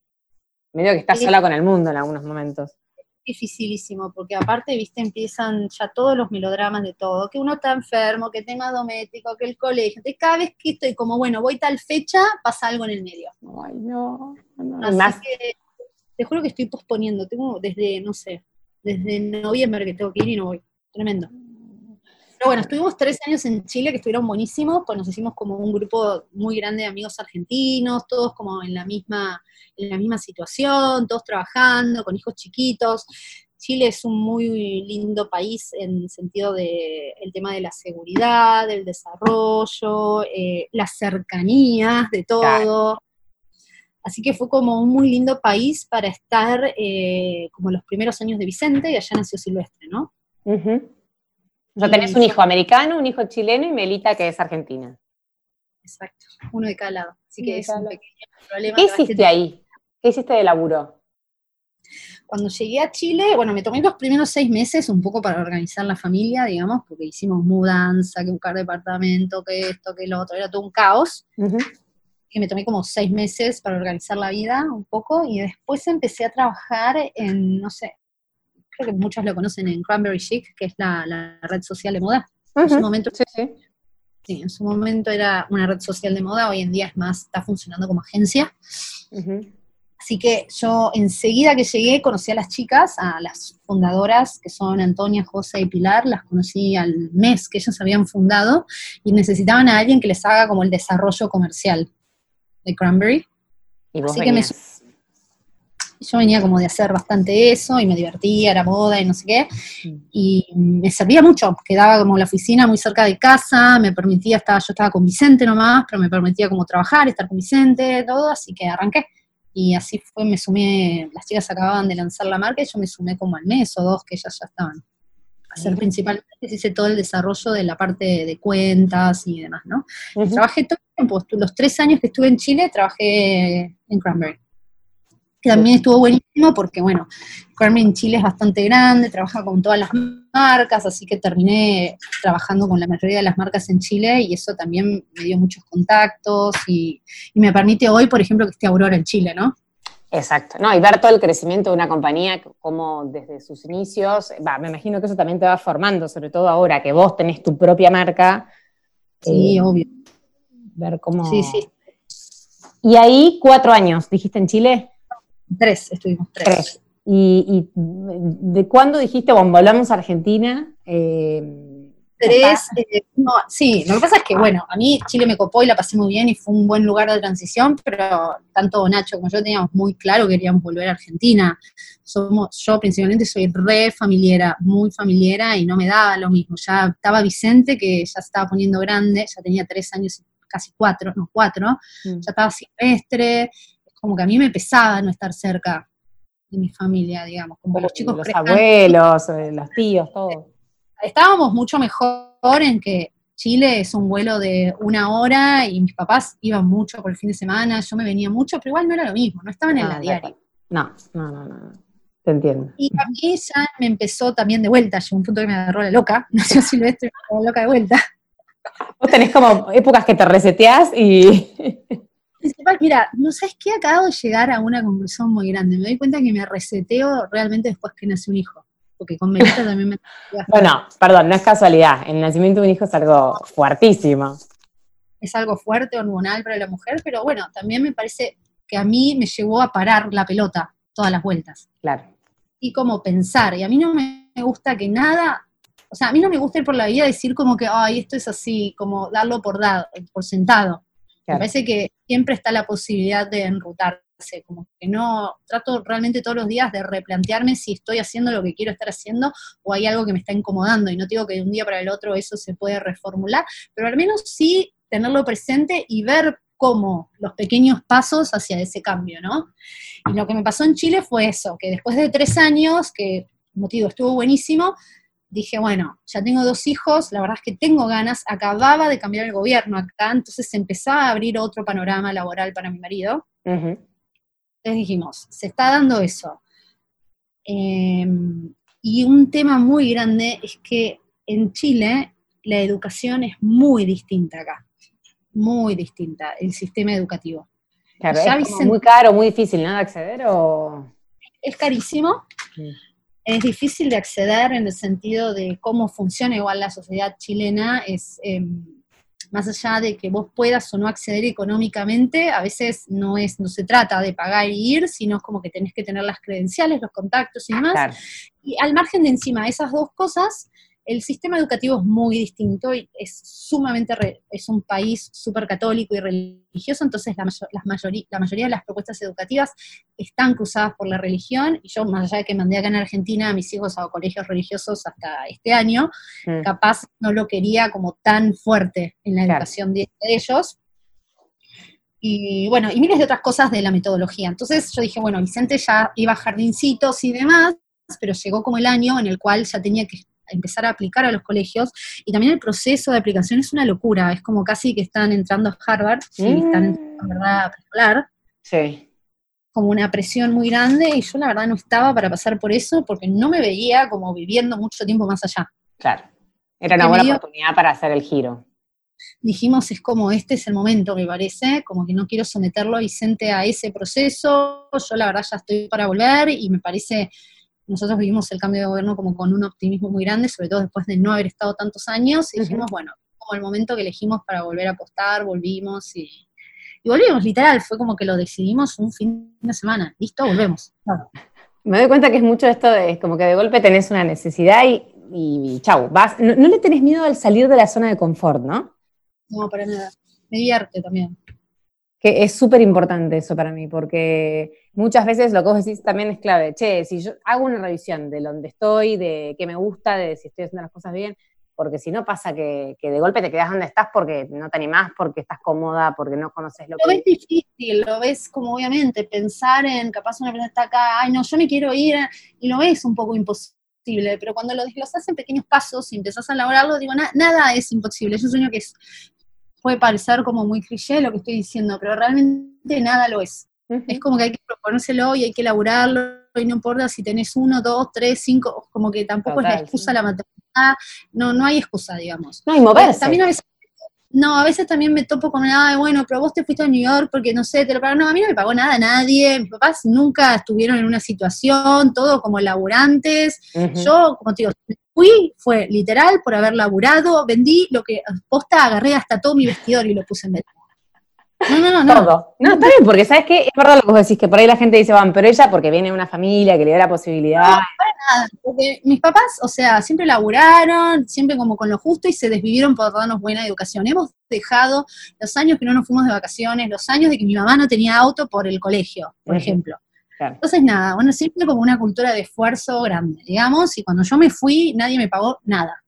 medio que está sola con el mundo en algunos momentos dificilísimo, porque aparte, viste, empiezan ya todos los melodramas de todo, que uno está enfermo, que tema doméstico, que el colegio, de cada vez que estoy como, bueno, voy tal fecha, pasa algo en el medio. Ay, no, no Así que te juro que estoy posponiendo, tengo desde, no sé, desde noviembre que tengo que ir y no voy, tremendo. Pero bueno, estuvimos tres años en Chile que estuvieron buenísimos, pues nos hicimos como un grupo muy grande de amigos argentinos, todos como en la misma, en la misma situación, todos trabajando, con hijos chiquitos. Chile es un muy lindo país en el sentido de el tema de la seguridad, del desarrollo, eh, las cercanías de todo. Así que fue como un muy lindo país para estar eh, como los primeros años de Vicente y allá nació Silvestre, ¿no? O sea, tenés un hijo americano, un hijo chileno y Melita que es argentina. Exacto, uno de cada lado. Así que es un pequeño problema. ¿Qué hiciste ahí? ¿Qué hiciste de laburo? Cuando llegué a Chile, bueno, me tomé los primeros seis meses un poco para organizar la familia, digamos, porque hicimos mudanza, que buscar departamento, que esto, que lo otro, era todo un caos. Y me tomé como seis meses para organizar la vida un poco y después empecé a trabajar en, no sé, creo que muchos lo conocen en Cranberry Chic, que es la, red social de moda. En su momento, sí, sí. en su momento era una red social de moda, hoy en día es más, está funcionando como agencia. Así que yo enseguida que llegué conocí a las chicas, a las fundadoras, que son Antonia, José y Pilar, las conocí al mes que ellas habían fundado y necesitaban a alguien que les haga como el desarrollo comercial de Cranberry. Y Así que me yo venía como de hacer bastante eso y me divertía, era moda y no sé qué. Y me servía mucho, quedaba como la oficina muy cerca de casa, me permitía, estaba, yo estaba con Vicente nomás, pero me permitía como trabajar, estar con Vicente, todo, así que arranqué. Y así fue, me sumé, las chicas acababan de lanzar la marca y yo me sumé como al mes o dos que ellas ya estaban. Hacer principalmente hice todo el desarrollo de la parte de cuentas y demás, ¿no? Trabajé todo el tiempo, los tres años que estuve en Chile, trabajé en Cranberry que también estuvo buenísimo porque, bueno, Carmen Chile es bastante grande, trabaja con todas las marcas, así que terminé trabajando con la mayoría de las marcas en Chile y eso también me dio muchos contactos y, me permite hoy, por ejemplo, que esté Aurora en Chile, ¿no? Exacto, no, y ver todo el crecimiento de una compañía como desde sus inicios, va, me imagino que eso también te va formando, sobre todo ahora que vos tenés tu propia marca. Sí, eh, obvio. Ver cómo... Sí, sí. Y ahí cuatro años, dijiste en Chile. Tres, estuvimos tres. ¿Y, de cuándo dijiste, bueno, volvamos a Argentina? Eh, tres, eh, sí, lo que pasa es que, bueno, a mí Chile me copó y la pasé muy bien y fue un buen lugar de transición, pero tanto Nacho como yo teníamos muy claro que queríamos volver a Argentina. Somos, yo principalmente soy re familiera, muy familiera y no me daba lo mismo. Ya estaba Vicente, que ya se estaba poniendo grande, ya tenía tres años, casi cuatro, no, cuatro, mm. ya estaba silvestre, como que a mí me pesaba no estar cerca de mi familia, digamos, como los chicos. Los abuelos, eh, los tíos, todo. estábamos mucho mejor en que Chile es un vuelo de una hora y mis papás iban mucho por el fin de semana, yo me venía mucho, pero igual no era lo mismo, no estaban en la diaria. No, no, no, no. Te entiendo. Y a mí ya me empezó también de vuelta, llegó un punto que me agarró la loca, nació Silvestre me agarró loca de vuelta. Vos tenés como épocas que te reseteás y... Mira, no sabes qué acabo de llegar a una conclusión muy grande. Me doy cuenta que me reseteo realmente después que nace un hijo. Porque con Melita también me. bueno, perdón, no es casualidad. El nacimiento de un hijo es algo fuertísimo. Es algo fuerte, hormonal para la mujer, pero bueno, también me parece que a mí me llevó a parar la pelota todas las vueltas. Claro. Y como pensar. Y a mí no me gusta que nada o sea, a mí no me gusta ir por la vida decir como que, ay, esto es así, como darlo por, dado, por sentado. Me parece que siempre está la posibilidad de enrutarse, como que no, trato realmente todos los días de replantearme si estoy haciendo lo que quiero estar haciendo o hay algo que me está incomodando. Y no digo que de un día para el otro eso se puede reformular, pero al menos sí tenerlo presente y ver cómo los pequeños pasos hacia ese cambio, ¿no? Y lo que me pasó en Chile fue eso, que después de tres años, que motivo estuvo buenísimo, dije, bueno, ya tengo dos hijos, la verdad es que tengo ganas, acababa de cambiar el gobierno acá, entonces empezaba a abrir otro panorama laboral para mi marido. Entonces dijimos, se está dando eso. Em, y un tema muy grande es que en Chile la educación es muy distinta acá, muy distinta, el sistema educativo. Claro, es muy caro, muy difícil, ¿no? De acceder o... Es carísimo. Mm es difícil de acceder en el sentido de cómo funciona igual la sociedad chilena, es em, más allá de que vos puedas o no acceder económicamente, a veces no es, no se trata de pagar y ir, sino como que tenés que tener las credenciales, los contactos y demás. Y al margen de encima esas dos cosas, el sistema educativo es muy distinto y es sumamente, es un país súper católico y religioso, entonces la, la mayoría de las propuestas educativas están cruzadas por la religión, y yo, más allá de que mandé acá en Argentina a mis hijos a colegios religiosos hasta este año, mm. capaz no lo quería como tan fuerte en la educación de ellos, y bueno, y miles de otras cosas de la metodología. Entonces yo dije, bueno, Vicente ya iba a jardincitos y demás, pero llegó como el año en el cual ya tenía que empezar a aplicar a los colegios, y también el proceso de aplicación es una locura, es como casi que están entrando a Harvard, y están entrando, en verdad, a preescolar. Sí. Como una presión muy grande, y yo la verdad no estaba para pasar por eso, porque no me veía como viviendo mucho tiempo más allá. Claro. Era una buena oportunidad para hacer el giro. Dijimos, es como este es el momento, me parece, como que no quiero someterlo a Vicente a ese proceso, yo la verdad ya estoy para volver y me parece nosotros vivimos el cambio de gobierno como con un optimismo muy grande, sobre todo después de no haber estado tantos años, y dijimos, bueno, como el momento que elegimos para volver a apostar, volvimos y, volvimos, literal, fue como que lo decidimos un fin de semana, listo, volvemos. Me doy cuenta que es mucho esto de, como que de golpe tenés una necesidad y, y, chau, vas, no, no, le tenés miedo al salir de la zona de confort, ¿no? No, para nada, me divierte también que es súper importante eso para mí, porque muchas veces lo que vos decís también es clave. Che, si yo hago una revisión de dónde estoy, de qué me gusta, de si estoy haciendo las cosas bien, porque si no pasa que, de golpe te quedas donde estás porque no te animás, porque estás cómoda, porque no conoces lo, que... Lo ves difícil, lo ves como obviamente, pensar en capaz una persona está acá, ay no, yo me quiero ir, y lo ves un poco imposible, pero cuando lo desglosas en pequeños pasos y empezás a elaborarlo, digo, nada es imposible, yo sueño que es puede parecer como muy cliché lo que estoy diciendo, pero realmente nada lo es. Es como que hay que proponérselo y hay que elaborarlo, y no importa si tenés uno, dos, tres, cinco, como que tampoco es la excusa la maternidad, no, no hay excusa, digamos. No, y moverse. También a veces no, a veces también me topo con, nada bueno, pero vos te fuiste a New York porque no sé, te lo pagaron. No, a mí no me pagó nada nadie. Mis papás nunca estuvieron en una situación, todo como laburantes. Yo, como te digo, fui, fue literal por haber laburado, vendí lo que posta, agarré hasta todo mi vestidor y lo puse en venta. No, no, no. Todo. No, está bien, porque sabes que es verdad lo que vos decís, que por ahí la gente dice, van, pero ella porque viene de una familia que le da la posibilidad. No, para nada, porque mis papás, o sea, siempre laburaron, siempre como con lo justo y se desvivieron por darnos buena educación. Hemos dejado los años que no nos fuimos de vacaciones, los años de que mi mamá no tenía auto por el colegio, por ejemplo. Entonces, nada, bueno, siempre como una cultura de esfuerzo grande, digamos, y cuando yo me fui, nadie me pagó nada.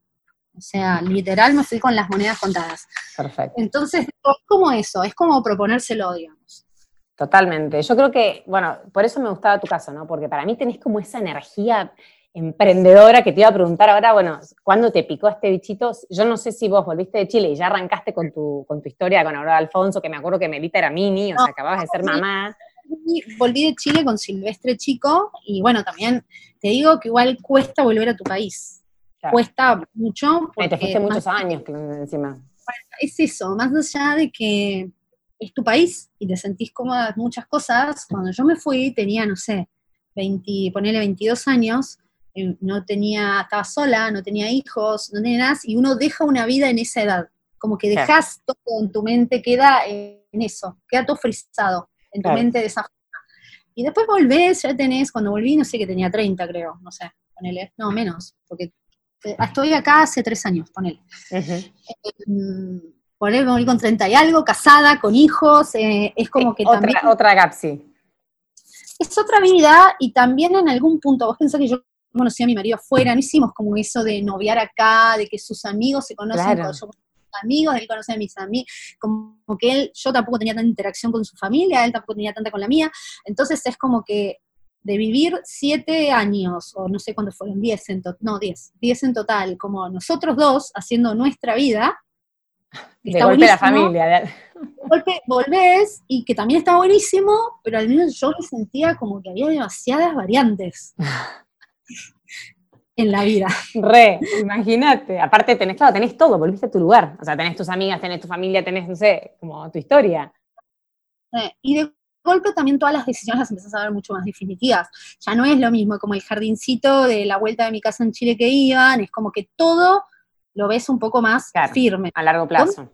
O sea, literal me fui con las monedas contadas. Perfecto. Entonces, es como eso, es como proponérselo, digamos. Totalmente. Yo creo que, bueno, por eso me gustaba tu caso, ¿no? Porque para mí tenés como esa energía emprendedora que te iba a preguntar ahora, bueno, ¿cuándo te picó este bichito? Yo no sé si vos volviste de Chile y ya arrancaste con tu, con tu historia con Aurora Alfonso, que me acuerdo que Melita era mini, o sea, acababas de ser mamá. Volví de Chile con Silvestre Chico y bueno, también te digo que igual cuesta volver a tu país. Cuesta mucho. Porque te fuiste muchos años encima. Es eso, más allá de que es tu país y te sentís cómoda muchas cosas, cuando yo me fui tenía, no sé, 20, ponele 22 años, eh, no tenía, estaba sola, no tenía hijos, no tenía nada, y uno deja una vida en esa edad, como que dejas todo en tu mente, queda en eso, queda todo frisado en tu mente de esa forma. Y después volvés, ya tenés, cuando volví, no sé que tenía 30 creo, no sé, ponele, no, menos, porque eh, estoy acá hace tres años, ponele. Uh volví con 30 y algo, casada, con hijos, eh, es como que otra, también... Otra Gapsi. Es otra vida y también en algún punto, vos pensás que yo conocí a mi marido afuera, no hicimos como eso de noviar acá, de que sus amigos se conocen con sus amigos, él conoce a mis amigos, como que él, yo tampoco tenía tanta interacción con su familia, él tampoco tenía tanta con la mía, entonces es como que de vivir siete años, o no sé cuántos fueron, diez en total, no, diez, diez en total, como nosotros dos haciendo nuestra vida, de golpe la familia. De... golpe volvés y que también está buenísimo, pero al menos yo me sentía como que había demasiadas variantes en la vida. Re, imagínate. Aparte tenés, claro, tenés todo, volviste a tu lugar. O sea, tenés tus amigas, tenés tu familia, tenés, no sé, como tu historia. y de golpe también todas las decisiones las empezás a ver mucho más definitivas. Ya no es lo mismo como el jardincito de la vuelta de mi casa en Chile que iban, es como que todo lo ves un poco más firme. A largo plazo.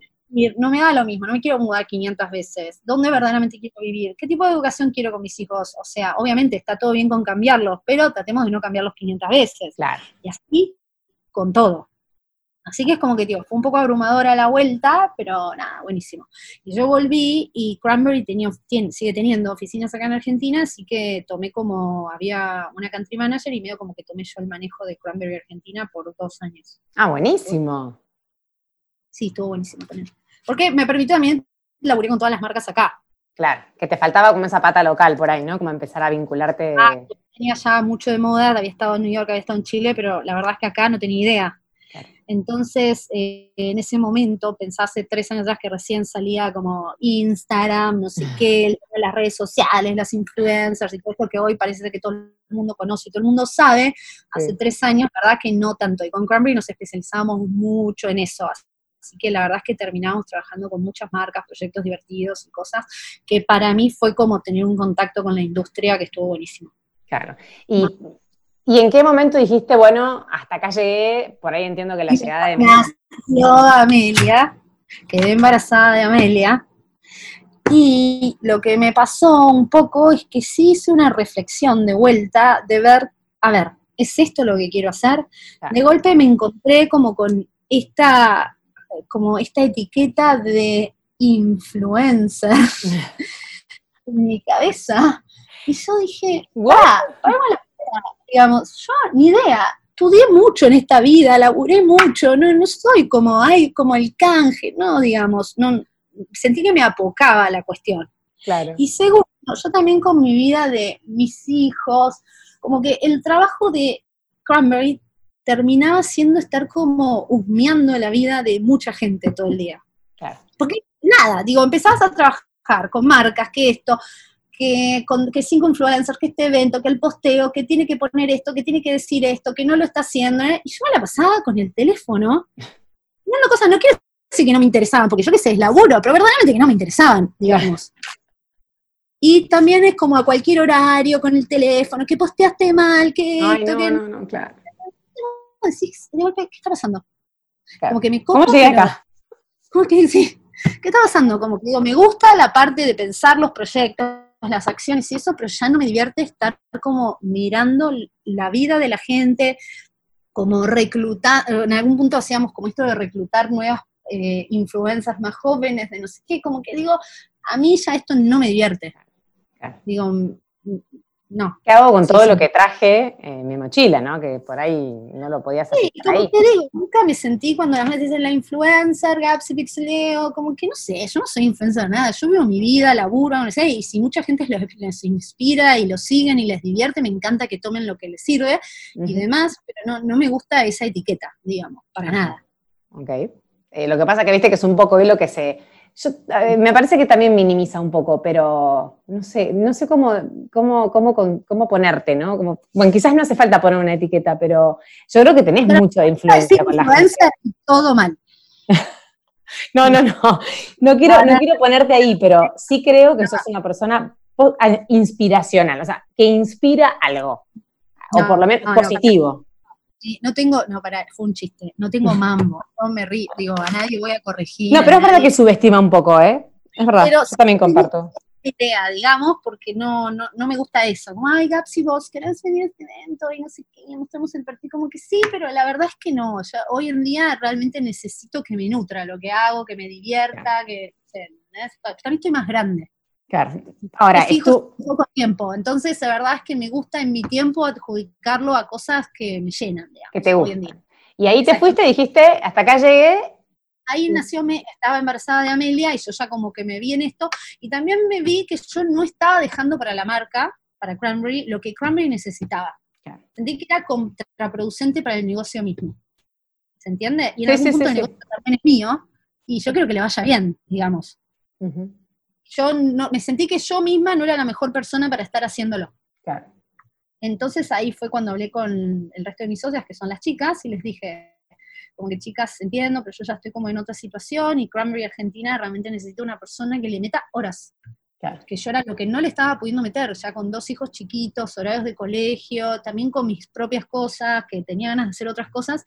No me da lo mismo, no me quiero mudar 500 veces. ¿Dónde verdaderamente quiero vivir? ¿Qué tipo de educación quiero con mis hijos? O sea, obviamente está todo bien con cambiarlos, pero tratemos de no cambiarlos 500 veces. Claro. Y así con todo. Así que es como que, tío, fue un poco abrumadora la vuelta, pero nada, buenísimo. Y yo volví y Cranberry tenía, sigue teniendo oficinas acá en Argentina, así que tomé como, había una country manager y medio como que tomé yo el manejo de Cranberry Argentina por dos años. Ah, buenísimo. Sí, estuvo buenísimo con Porque me permitió también laburar con todas las marcas acá. Claro, que te faltaba como esa pata local por ahí, ¿no? Como empezar a vincularte. Ah, tenía ya mucho de moda, había estado en New York, había estado en Chile, pero la verdad es que acá no tenía idea. Entonces, eh, en ese momento, pensé hace tres años atrás que recién salía como Instagram, no sé qué, las redes sociales, las influencers y todo eso que hoy parece que todo el mundo conoce y todo el mundo sabe. Hace tres años, la verdad que no tanto. Y con Cranberry nos especializamos mucho en eso. Así que la verdad es que terminamos trabajando con muchas marcas, proyectos divertidos y cosas que para mí fue como tener un contacto con la industria que estuvo buenísimo. Claro. Y ¿Y en qué momento dijiste, bueno, hasta acá llegué? Por ahí entiendo que la llegada de Nació Amelia, quedé embarazada de Amelia. Y lo que me pasó un poco es que sí hice una reflexión de vuelta de ver, a ver, ¿es esto lo que quiero hacer? De golpe me encontré como con esta, como esta etiqueta de influencer en mi cabeza. Y yo dije, wow, a la digamos, yo ni idea, estudié mucho en esta vida, laburé mucho, no, no soy como, ay, como el canje, no, digamos, no, sentí que me apocaba la cuestión. Claro. Y segundo, yo también con mi vida de mis hijos, como que el trabajo de Cranberry terminaba siendo estar como husmeando la vida de mucha gente todo el día. Claro. Porque nada, digo, empezabas a trabajar con marcas, que esto, que, con, que cinco influencers, que este evento, que el posteo, que tiene que poner esto, que tiene que decir esto, que no lo está haciendo. ¿eh? Y yo me la pasaba con el teléfono, mirando cosas, no quiero decir que no me interesaban, porque yo qué sé, es laburo, pero verdaderamente que no me interesaban, digamos. Y también es como a cualquier horario con el teléfono, que posteaste mal, que esto, que... No, no, claro. ¿Qué está pasando? Como que me ¿Cómo llegué acá? ¿Cómo que sí? ¿Qué está pasando? Como que digo, me gusta la parte de pensar los proyectos, las acciones y eso, pero ya no me divierte estar como mirando la vida de la gente, como reclutar, en algún punto hacíamos como esto de reclutar nuevas eh, influencers más jóvenes, de no sé qué, como que digo, a mí ya esto no me divierte. Digo, no. ¿Qué hago con todo lo que traje en mi mochila, no? Que por ahí no lo podía hacer. Sí, como te digo, nunca me sentí cuando las dicen la influencer, Gaps y Pixeleo, como que no sé, yo no soy influencer nada, yo vivo mi vida, laburo, no sé, y si mucha gente les, inspira y lo siguen y les divierte, me encanta que tomen lo que les sirve y demás, pero no, no me gusta esa etiqueta, digamos, para nada. Ok. Eh, lo que pasa que viste que es un poco lo que se yo, me parece que también minimiza un poco, pero no sé, no sé cómo, cómo, cómo, cómo ponerte, ¿no? Como, bueno, quizás no hace falta poner una etiqueta, pero yo creo que tenés mucha influencia con la gente. todo mal. no, no, no. No quiero, no quiero ponerte ahí, pero sí creo que sos una persona inspiracional, o sea, que inspira algo, o por lo menos positivo no tengo, no, para, fue un chiste, no tengo mambo, no me río, digo, a nadie voy a corregir. No, pero es verdad que subestima un poco, ¿eh? Es verdad, yo también comparto. Idea, digamos, porque no, no, no me gusta eso. Como, ay, Gaps y vos querés venir a este evento y no sé qué, mostramos el partido, como que sí, pero la verdad es que no. hoy en día realmente necesito que me nutra lo que hago, que me divierta, que. También estoy más grande. Claro. Ahora, es poco tiempo. Entonces, la verdad es que me gusta en mi tiempo adjudicarlo a cosas que me llenan, digamos, que te gustan. Y ahí te fuiste dijiste, hasta acá llegué. Ahí nació, me, estaba embarazada de Amelia y yo ya como que me vi en esto. Y también me vi que yo no estaba dejando para la marca, para Cranberry, lo que Cranberry necesitaba. Sentí que era contraproducente para el negocio mismo. ¿Se entiende? Y en algún punto el negocio también es mío y yo quiero que le vaya bien, digamos yo no, me sentí que yo misma no era la mejor persona para estar haciéndolo. Claro. Entonces ahí fue cuando hablé con el resto de mis socias, que son las chicas, y les dije, como que chicas, entiendo, pero yo ya estoy como en otra situación y Cranberry Argentina realmente necesita una persona que le meta horas. Claro. Que yo era lo que no le estaba pudiendo meter, ya con dos hijos chiquitos, horarios de colegio, también con mis propias cosas, que tenía ganas de hacer otras cosas,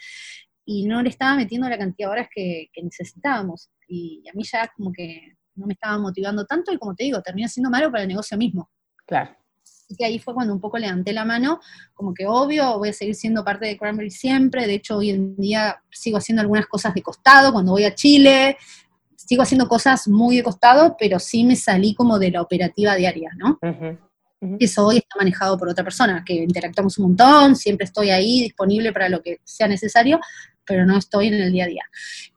y no le estaba metiendo la cantidad de horas que, que necesitábamos. Y a mí ya como que no me estaba motivando tanto y como te digo, terminó siendo malo para el negocio mismo. Claro. Así que ahí fue cuando un poco levanté la mano, como que obvio, voy a seguir siendo parte de Cranberry siempre, de hecho hoy en día sigo haciendo algunas cosas de costado, cuando voy a Chile, sigo haciendo cosas muy de costado, pero sí me salí como de la operativa diaria, ¿no? Eso hoy está manejado por otra persona, que interactuamos un montón, siempre estoy ahí disponible para lo que sea necesario, pero no estoy en el día a día.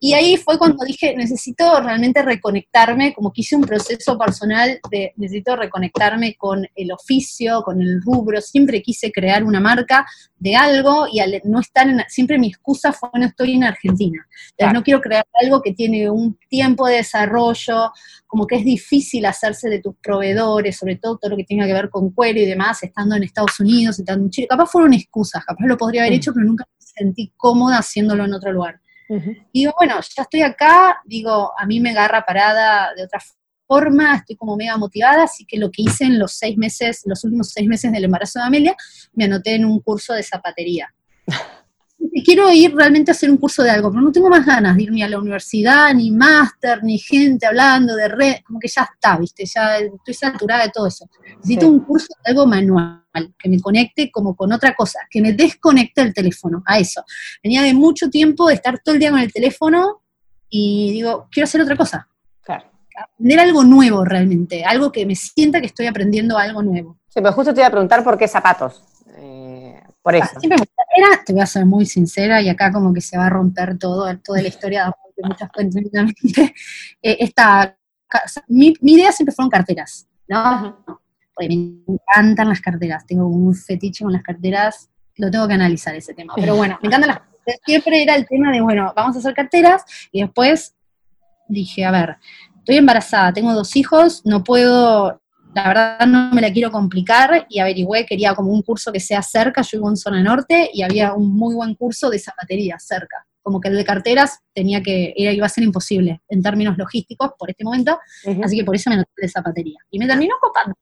Y ahí fue cuando dije, necesito realmente reconectarme, como que hice un proceso personal de necesito reconectarme con el oficio, con el rubro, siempre quise crear una marca de algo y al no estar en, siempre mi excusa fue no estoy en Argentina. Entonces no quiero crear algo que tiene un tiempo de desarrollo, como que es difícil hacerse de tus proveedores, sobre todo todo lo que tenga que ver con cuero y demás, estando en Estados Unidos, estando en Chile. Capaz fueron excusas, capaz lo podría haber mm. hecho, pero nunca sentí cómoda haciéndolo en otro lugar. Y digo, bueno, ya estoy acá, digo, a mí me agarra parada de otra forma, estoy como mega motivada, así que lo que hice en los seis meses, los últimos seis meses del embarazo de Amelia, me anoté en un curso de zapatería. quiero ir realmente a hacer un curso de algo, pero no tengo más ganas de irme a la universidad, ni máster, ni gente hablando de red, como que ya está, ¿viste? Ya estoy saturada de todo eso. Necesito un curso de algo manual, que me conecte como con otra cosa, que me desconecte el teléfono, a eso. Venía de mucho tiempo de estar todo el día con el teléfono y digo, quiero hacer otra cosa. Claro. Aprender algo nuevo realmente, algo que me sienta que estoy aprendiendo algo nuevo. Sí, pero justo te iba a preguntar por qué zapatos. Eh, por eso. Ah, te voy a ser muy sincera, y acá como que se va a romper todo, toda la historia de muchas cuentas. Eh, esta, mi, idea siempre fueron carteras, ¿no? me encantan las carteras, tengo un fetiche con las carteras, lo tengo que analizar ese tema. Pero bueno, me encantan las carteras. Siempre era el tema de, bueno, vamos a hacer carteras, y después dije, a ver, estoy embarazada, tengo dos hijos, no puedo la verdad no me la quiero complicar y averigüé, quería como un curso que sea cerca, yo vivo en zona norte y había un muy buen curso de zapatería cerca, como que el de carteras tenía que, era, iba a ser imposible en términos logísticos por este momento, así que por eso me anoté de zapatería. Y me terminó copando.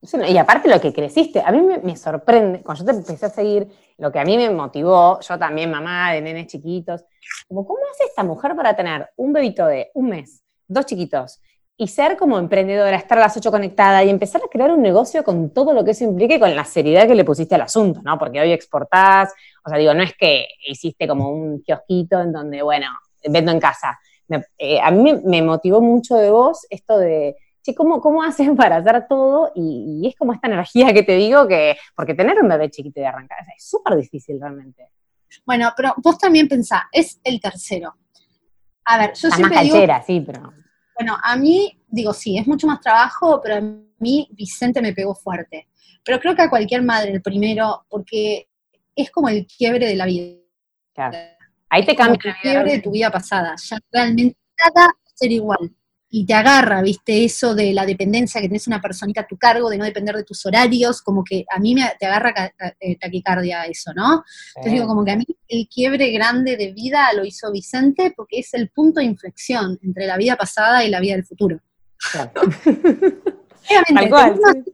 Y aparte lo que creciste, a mí me, sorprende, cuando yo te empecé a seguir, lo que a mí me motivó, yo también mamá de nenes chiquitos, como cómo hace esta mujer para tener un bebito de un mes, dos chiquitos, y ser como emprendedora, estar a las ocho conectada y empezar a crear un negocio con todo lo que eso implique y con la seriedad que le pusiste al asunto, ¿no? Porque hoy exportás, o sea, digo, no es que hiciste como un kiosquito en donde, bueno, vendo en casa. Eh, a mí me, motivó mucho de vos esto de ¿cómo, ¿cómo hacen para hacer todo? Y, es como esta energía que te digo que, porque tener un bebé chiquito de arrancar es súper difícil realmente. Bueno, pero vos también pensás, es el tercero. A ver, yo siempre más digo, sí, pero... Bueno, a mí, digo, sí, es mucho más trabajo, pero a mí Vicente me pegó fuerte. Pero creo que a cualquier madre el primero, porque es como el quiebre de la vida. Claro. Ahí te cambia el quiebre de tu vida pasada. Ya realmente nada ser igual y te agarra, viste, eso de la dependencia, que tenés una personita a tu cargo, de no depender de tus horarios, como que a mí me, te agarra eh, taquicardia eso, ¿no? Entonces digo, como que a mí el quiebre grande de vida lo hizo Vicente porque es el punto de inflexión entre la vida pasada y la vida del futuro. Claro. Obviamente,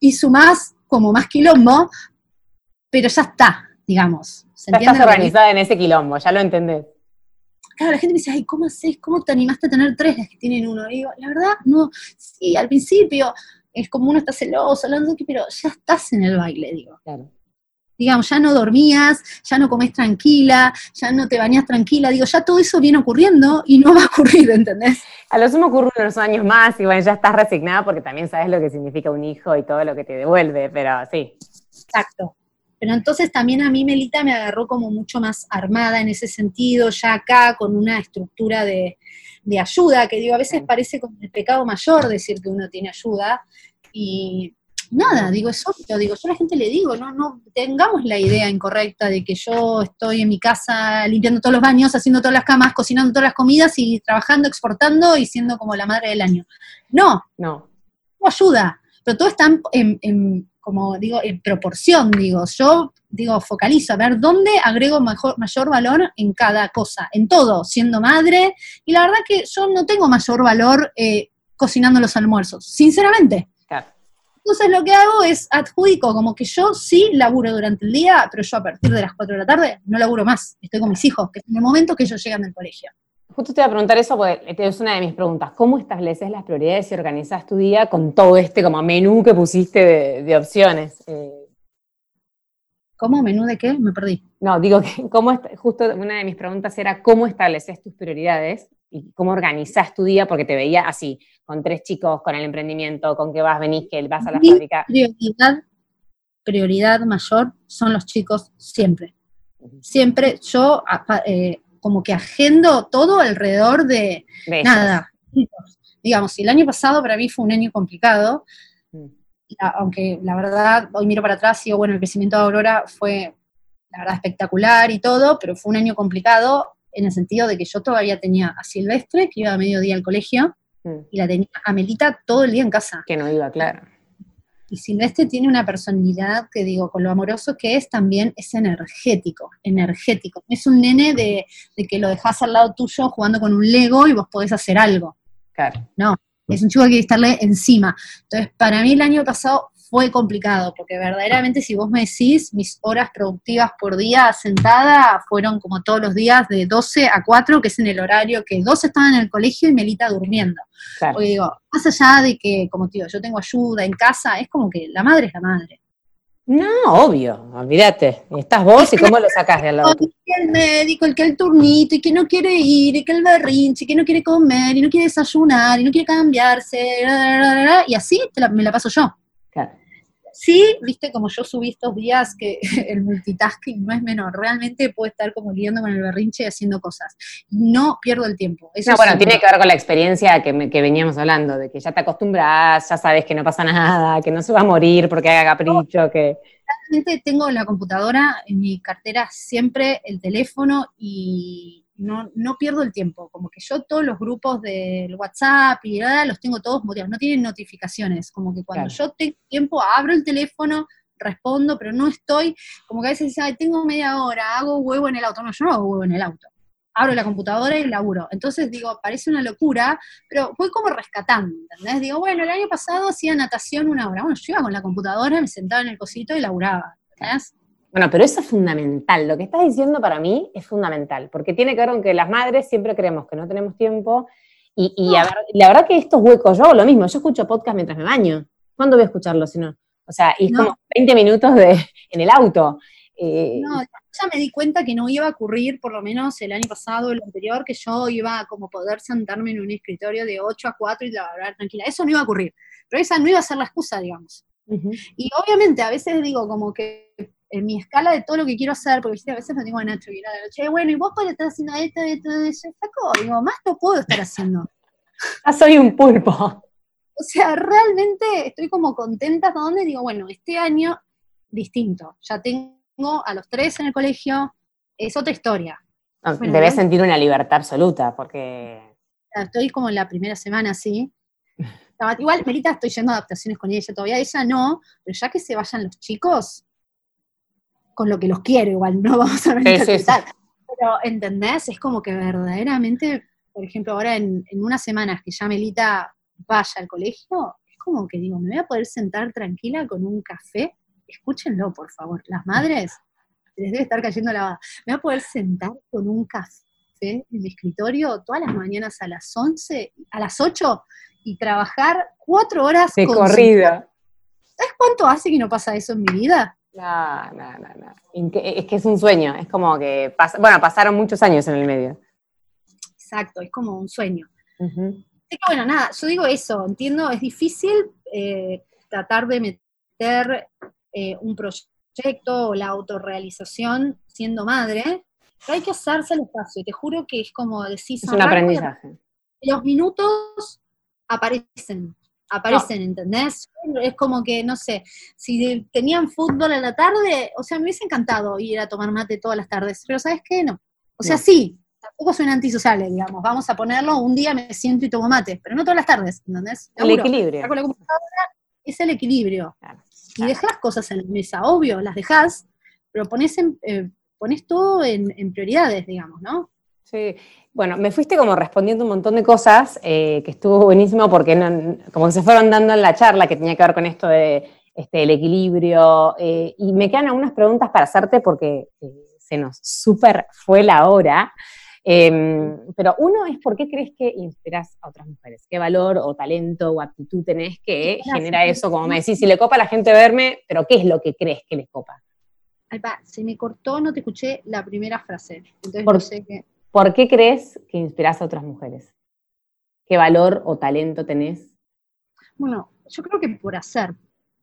y sumás como más quilombo, pero ya está, digamos. ¿se ya estás organizada en ese quilombo, ya lo entendés claro, la gente me dice, ay, ¿cómo haces? ¿Cómo te animaste a tener tres las que tienen uno? Y digo, la verdad, no, sí, al principio es como uno está celoso, hablando, pero ya estás en el baile, digo. Claro. Digamos, ya no dormías, ya no comés tranquila, ya no te bañas tranquila, digo, ya todo eso viene ocurriendo y no va a ocurrir, ¿entendés? A lo sumo ocurre unos años más y bueno, ya estás resignada porque también sabes lo que significa un hijo y todo lo que te devuelve, pero sí. Exacto. Pero entonces también a mí Melita me agarró como mucho más armada en ese sentido, ya acá con una estructura de, ayuda, que digo, a veces parece como el pecado mayor decir que uno tiene ayuda. Y nada, digo, es obvio, digo, yo a la gente le digo, no, no tengamos la idea incorrecta de que yo estoy en mi casa limpiando todos los baños, haciendo todas las camas, cocinando todas las comidas y trabajando, exportando y siendo como la madre del año. No, no. No ayuda, pero todo está en como digo, en proporción, digo, yo digo, focalizo a ver dónde agrego mejor, mayor valor en cada cosa, en todo, siendo madre, y la verdad que yo no tengo mayor valor eh, cocinando los almuerzos, sinceramente. Entonces lo que hago es adjudico, como que yo sí laburo durante el día, pero yo a partir de las 4 de la tarde no laburo más, estoy con mis hijos, que es en el momento que ellos llegan del colegio. Justo te iba a preguntar eso porque es una de mis preguntas. ¿Cómo estableces las prioridades y organizas tu día con todo este como menú que pusiste de, opciones? Eh, ¿Cómo? ¿Menú de qué? Me perdí. No, digo que cómo justo una de mis preguntas era cómo estableces tus prioridades y cómo organizas tu día, porque te veía así, con tres chicos, con el emprendimiento, con que vas, venís, que vas a la fábrica. Prioridad, prioridad mayor son los chicos siempre. Siempre yo eh, como que agendo todo alrededor de, nada. Digamos, el año pasado para mí fue un año complicado, mm. aunque la verdad, hoy miro para atrás y digo, bueno, el crecimiento de Aurora fue, la verdad, espectacular y todo, pero fue un año complicado en el sentido de que yo todavía tenía a Silvestre, que iba a mediodía al colegio, mm. y la tenía a Melita todo el día en casa. Que no iba, claro. Y Silvestre tiene una personalidad que digo, con lo amoroso que es, también es energético, energético. Es un nene de, que lo dejas al lado tuyo jugando con un Lego y vos podés hacer algo. Claro. No, es un chico que quiere estarle encima. Entonces, para mí el año pasado fue complicado, porque verdaderamente si vos me decís, mis horas productivas por día sentada fueron como todos los días de 12 a 4, que es en el horario que dos estaban en el colegio y Melita durmiendo. Porque digo, más allá de que, como te digo, yo tengo ayuda en casa, es como que la madre es la madre. No, obvio, olvídate. Estás vos y cómo lo sacás de al lado. El médico, el que el turnito, y que no quiere ir, y que el berrinche, y que no quiere comer, y no quiere desayunar, y no quiere cambiarse, y así me la paso yo. Claro. Sí, viste, como yo subí estos días que el multitasking no es menor, realmente puedo estar como lidiando con el berrinche y haciendo cosas. No pierdo el tiempo. Eso bueno, tiene que ver con la experiencia que, que, veníamos hablando, de que ya te acostumbras, ya sabes que no pasa nada, que no se va a morir porque haga capricho, que... Realmente tengo la computadora, en mi cartera siempre el teléfono y no, no pierdo el tiempo, como que yo todos los grupos del WhatsApp y nada, los tengo todos muteados, no tienen notificaciones, como que cuando yo tengo tiempo abro el teléfono, respondo, pero no estoy, como que a veces dicen, tengo media hora, hago huevo en el auto, no, yo no hago huevo en el auto, abro la computadora y laburo, entonces digo, parece una locura, pero voy como rescatando, ¿entendés? Digo, bueno, el año pasado hacía natación una hora, bueno, yo iba con la computadora, me sentaba en el cosito y laburaba, ¿entendés? Bueno, pero eso es fundamental. Lo que estás diciendo para mí es fundamental, porque tiene que ver con que las madres siempre creemos que no tenemos tiempo. Y, la verdad que estos huecos, yo hago lo mismo, yo escucho podcast mientras me baño. ¿Cuándo voy a escucharlo si no? O sea, y es como 20 minutos de, en el auto. Eh, no, ya me di cuenta que no iba a ocurrir, por lo menos el año pasado, el anterior, que yo iba a como poder sentarme en un escritorio de 8 a 4 y trabajar tranquila. Eso no iba a ocurrir. Pero esa no iba a ser la excusa, digamos. Y obviamente a veces digo como que en mi escala de todo lo que quiero hacer, porque a veces me tengo a Nacho y era de che, bueno, y vos podés estar haciendo esto, esto, eso, saco, digo, más no puedo estar haciendo. Ah, soy un pulpo. O sea, realmente estoy como contenta con donde digo, bueno, este año distinto, ya tengo a los tres en el colegio, es otra historia. debes sentir una libertad absoluta, porque... Estoy como en la primera semana, sí. Igual, Melita, estoy yendo a adaptaciones con ella todavía, ella no, pero ya que se vayan los chicos, con lo que los quiero, igual no vamos a ver sí, Pero, ¿entendés? Es como que verdaderamente, por ejemplo, ahora en, unas semanas que ya Melita vaya al colegio, es como que digo, me voy a poder sentar tranquila con un café. Escúchenlo, por favor. Las madres, les debe estar cayendo la Me voy a poder sentar con un café en mi escritorio todas las mañanas a las 11, a las 8 y trabajar cuatro horas de corrida. ¿Sabes cuánto hace que no pasa eso en mi vida? No, no, no, no. Es que es un sueño, es como que, bueno, pasaron muchos años en el medio. Exacto, es como un sueño. Así que bueno, nada, yo digo eso, entiendo, es difícil eh, tratar de meter eh, un proyecto o la autorrealización siendo madre, pero hay que hacerse el espacio, te juro que es como decís... Es un aprendizaje. Los minutos aparecen, aparecen, ¿entendés? Es como que, no sé, si tenían fútbol en la tarde, o sea, me hubiese encantado ir a tomar mate todas las tardes, pero ¿sabes qué? No. O sea, sí, tampoco soy un antisocial, digamos, vamos a ponerlo, un día me siento y tomo mate, pero no todas las tardes, ¿entendés? El equilibrio. es el equilibrio. Y dejas cosas en la mesa, obvio, las dejas, pero pones, eh, pones todo en, en prioridades, digamos, ¿no? Sí, bueno, me fuiste como respondiendo un montón de cosas, eh, que estuvo buenísimo porque como que se fueron dando en la charla que tenía que ver con esto de este, el equilibrio, eh, y me quedan algunas preguntas para hacerte porque eh, se nos súper fue la hora. Em, pero uno es por qué crees que inspiras a otras mujeres, qué valor o talento o actitud tenés que genera eso, como me decís, si le copa a la gente verme, pero qué es lo que crees que les copa. Ay, se me cortó, no te escuché la primera frase. Entonces no sé qué. ¿Por qué crees que inspiras a otras mujeres? ¿Qué valor o talento tenés? Bueno, yo creo que por hacer,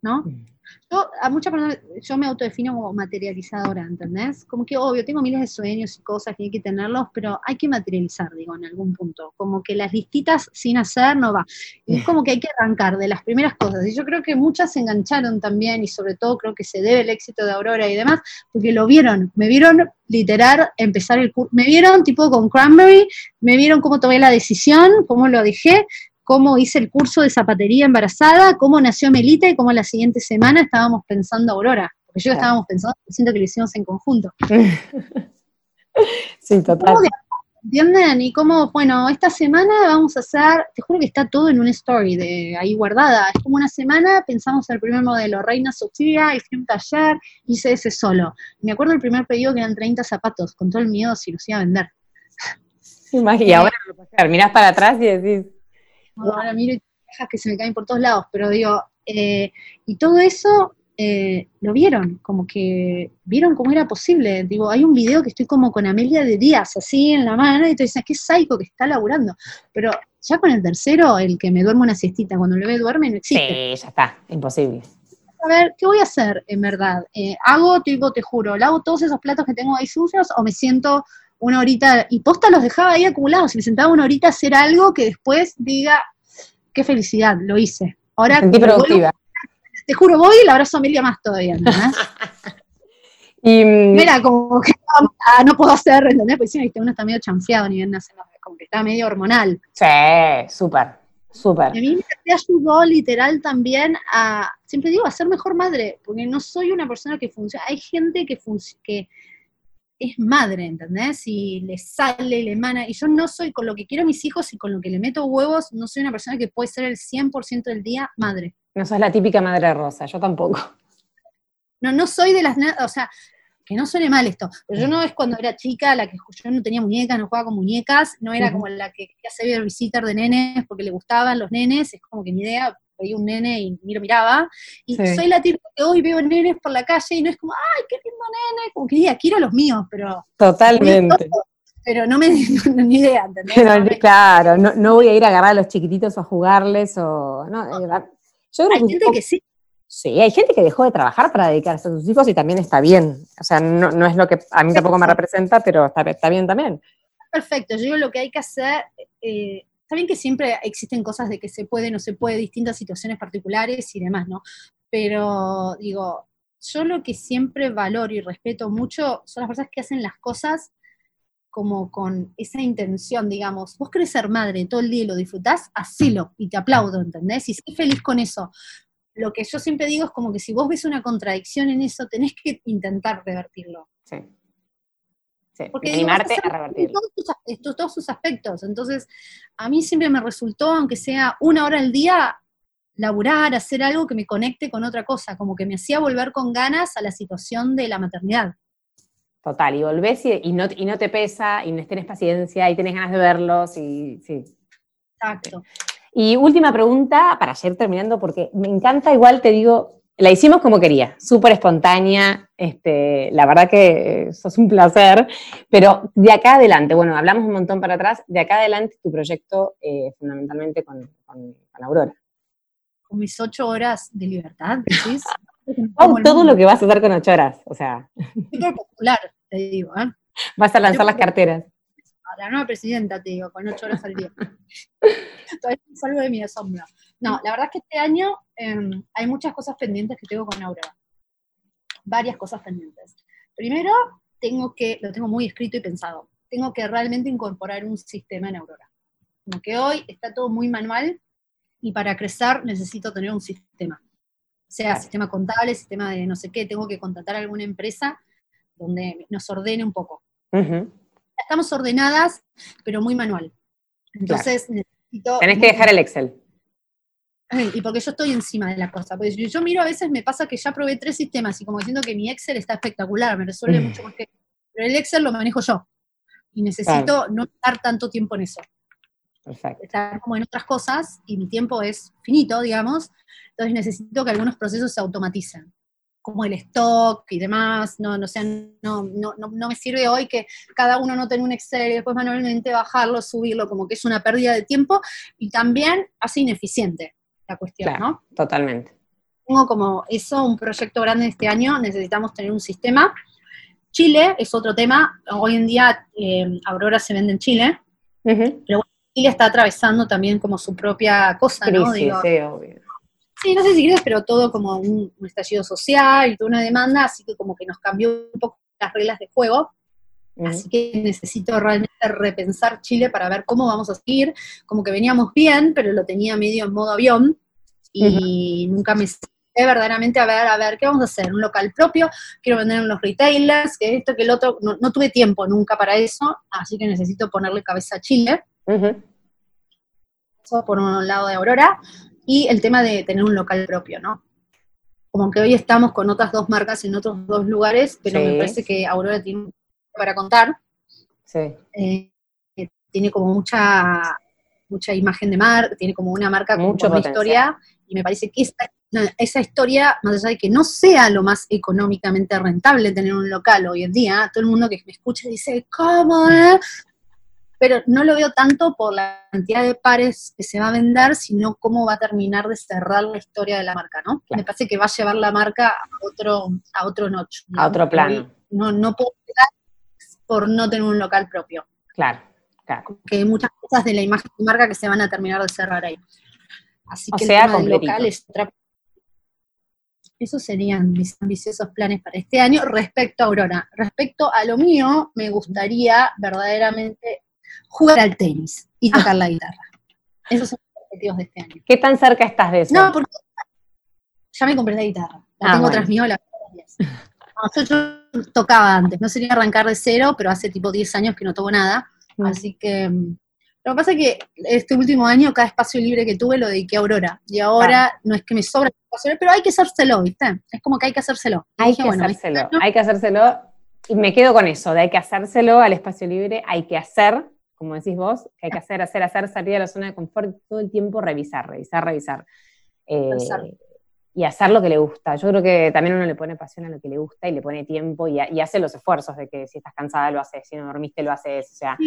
¿no? Mm. Yo, a muchas personas, yo me autodefino como materializadora, ¿entendés? Como que, obvio, tengo miles de sueños y cosas que hay que tenerlos, pero hay que materializar, digo, en algún punto. Como que las listitas sin hacer no va. Y es como que hay que arrancar de las primeras cosas. Y yo creo que muchas se engancharon también, y sobre todo creo que se debe el éxito de Aurora y demás, porque lo vieron, me vieron literar, empezar el curso, me vieron tipo con Cranberry, me vieron cómo tomé la decisión, cómo lo dejé, cómo hice el curso de zapatería embarazada, cómo nació Melita y cómo la siguiente semana estábamos pensando Aurora. Porque yo estábamos pensando, siento que lo hicimos en conjunto. sí, total. ¿Entienden? Y cómo, bueno, esta semana vamos a hacer, te juro que está todo en una story de ahí guardada. Es como una semana, pensamos en el primer modelo, Reina Sofía, hice un taller, hice ese solo. Me acuerdo el primer pedido que eran 30 zapatos, con todo el miedo si los iba a vender. Y ahora lo mirás para atrás y decís, ahora miro y que se me caen por todos lados, pero digo, eh, y todo eso eh, lo vieron, como que vieron cómo era posible. Digo, hay un video que estoy como con Amelia de Díaz, así en la mano, y tú dices, qué psycho que está laburando. Pero ya con el tercero, el que me duerme una siestita, cuando le ve duerme, no existe. Sí, ya está, imposible. A ver, ¿qué voy a hacer en verdad? Eh, hago, tipo, te juro, ¿hago todos esos platos que tengo ahí sucios o me siento una horita, y posta los dejaba ahí acumulados, y me sentaba una horita a hacer algo que después diga, qué felicidad, lo hice. Ahora, sentí productiva. te juro, voy y la abrazo a Amelia más todavía, ¿no? y, mm, Mira, como que ah, no, puedo hacer, ¿entendés? Porque sí, uno está medio chanfeado ni bien nace, como que está medio hormonal. Sí, súper, súper. A mí me ayudó literal también a, siempre digo, a ser mejor madre, porque no soy una persona que funciona. Hay gente que, que es madre, ¿entendés? Y le sale, le emana, y yo no soy, con lo que quiero a mis hijos y con lo que le meto huevos, no soy una persona que puede ser el 100% del día madre. No sos la típica madre rosa, yo tampoco. No, no soy de las, o sea, que no suene mal esto, pero yo no es cuando era chica la que yo no tenía muñecas, no jugaba con muñecas, no era como la que quería ser visitar de nenes porque le gustaban los nenes, es como que mi idea, veía un nene y, lo miraba, y soy la típica que hoy veo nenes por la calle y no es como, ay, qué lindo nene, como que diga, quiero los míos, pero... Totalmente. pero no me ni idea, ¿entendés? claro, no, no, voy a ir a agarrar a los chiquititos o a jugarles o... No, yo creo Hay gente que sí. Sí, hay gente que dejó de trabajar para dedicarse a sus hijos y también está bien. O sea, no, es lo que a mí tampoco me representa, pero está, está bien también. Perfecto, yo digo lo que hay que hacer, eh, está bien que siempre existen cosas de que se puede, no se puede, distintas situaciones particulares y demás, ¿no? Pero digo, yo lo que siempre valoro y respeto mucho son las personas que hacen las cosas como con esa intención, digamos, vos querés ser madre todo el día y lo disfrutás, hacelo y te aplaudo, ¿entendés? Y estoy feliz con eso lo que yo siempre digo es como que si vos ves una contradicción en eso, tenés que intentar revertirlo. Sí. Sí. Porque animarte a revertirlo. Todos, todos sus aspectos. Entonces, a mí siempre me resultó, aunque sea una hora al día, laburar, hacer algo que me conecte con otra cosa, como que me hacía volver con ganas a la situación de la maternidad. Total, y volvés y, no, y no te pesa, y no tienes paciencia, y tienes ganas de verlos, y sí. Exacto. Y última pregunta para ayer terminando, porque me encanta, igual te digo, la hicimos como quería, súper espontánea, este, la verdad que sos un placer, pero de acá adelante, bueno, hablamos un montón para atrás, de acá adelante tu proyecto eh, fundamentalmente con, Aurora. Con mis ocho horas de libertad, decís. todo lo que vas a hacer con ocho horas, o sea. Súper popular, te digo, ¿eh? Vas a lanzar las carteras la nueva presidenta, te digo, con ocho horas al día. Todavía salgo de mi asombro. No, la verdad es que este año em, hay muchas cosas pendientes que tengo con Aurora. Varias cosas pendientes. Primero, tengo que, lo tengo muy escrito y pensado, tengo que realmente incorporar un sistema en Aurora. Como que hoy está todo muy manual y para crecer necesito tener un sistema. O sea, sistema contable, sistema de no sé qué, tengo que contratar a alguna empresa donde nos ordene un poco estamos ordenadas, pero muy manual. Entonces necesito... Tenés que dejar el Excel. Y porque yo estoy encima de la cosa. Porque yo miro a veces, me pasa que ya probé tres sistemas y como diciendo que mi Excel está espectacular, me resuelve mucho más que... Pero el Excel lo manejo yo. Y necesito no estar tanto tiempo en eso. Perfecto. Estar como en otras cosas y mi tiempo es finito, digamos. Entonces necesito que algunos procesos se automaticen como el stock y demás, no, no, no, no, no, me sirve hoy que cada uno no tenga un Excel y después manualmente bajarlo, subirlo, como que es una pérdida de tiempo y también hace ineficiente la cuestión, ¿no? Totalmente. Tengo como eso, un proyecto grande este año, necesitamos tener un sistema. Chile es otro tema, hoy en día eh, Aurora se vende en Chile, pero Chile está atravesando también como su propia cosa, ¿no? sí, obvio Sí, no sé si crees, pero todo como un, estallido social y toda una demanda, así que como que nos cambió un poco las reglas de juego. Así que necesito realmente repensar Chile para ver cómo vamos a seguir. Como que veníamos bien, pero lo tenía medio en modo avión y nunca me verdaderamente a ver, a ver, ¿qué vamos a hacer? ¿Un local propio? Quiero vender en los retailers, que esto, que el otro. No, tuve tiempo nunca para eso, así que necesito ponerle cabeza a Chile. Eso por un lado de Aurora y el tema de tener un local propio, ¿no? Como que hoy estamos con otras dos marcas en otros dos lugares, pero me parece que Aurora tiene para contar. Sí. Eh, tiene como mucha mucha imagen de marca, tiene como una marca con mucha historia, y me parece que esa, esa, historia, más allá de que no sea lo más económicamente rentable tener un local hoy en día, todo el mundo que me escucha dice, ¿cómo? Eh? pero no lo veo tanto por la cantidad de pares que se va a vender, sino cómo va a terminar de cerrar la historia de la marca, ¿no? Me parece que va a llevar la marca a otro, a otro notch. A otro plano. No, no puedo quedar por no tener un local propio. Claro, claro. Que hay muchas cosas de la imagen de marca que se van a terminar de cerrar ahí. Así que sea, el local es otra esos serían mis ambiciosos planes para este año respecto a Aurora. Respecto a lo mío, me gustaría verdaderamente jugar al tenis y tocar la guitarra. Esos son los objetivos de este año. ¿Qué tan cerca estás de eso? No, porque ya me compré la guitarra. La ah, tengo tras mío, la no, yo, tocaba antes, no sería arrancar de cero, pero hace tipo 10 años que no toco nada. Mm. Así que mm, lo que pasa es que este último año, cada espacio libre que tuve lo dediqué a Aurora. Y ahora no es que me sobra espacio pero hay que hacérselo, ¿viste? Es como que hay que hacérselo. Hay que hacérselo, hay que hacérselo. Y me quedo con eso, de hay que hacérselo al espacio libre, hay que hacer como decís vos, que hay que hacer, hacer, hacer, salir de la zona de confort todo el tiempo, revisar, revisar, revisar. Eh, y hacer lo que le gusta. Yo creo que también uno le pone pasión a lo que le gusta y le pone tiempo y, hace los esfuerzos de que si estás cansada lo haces, si no dormiste lo haces, o sea.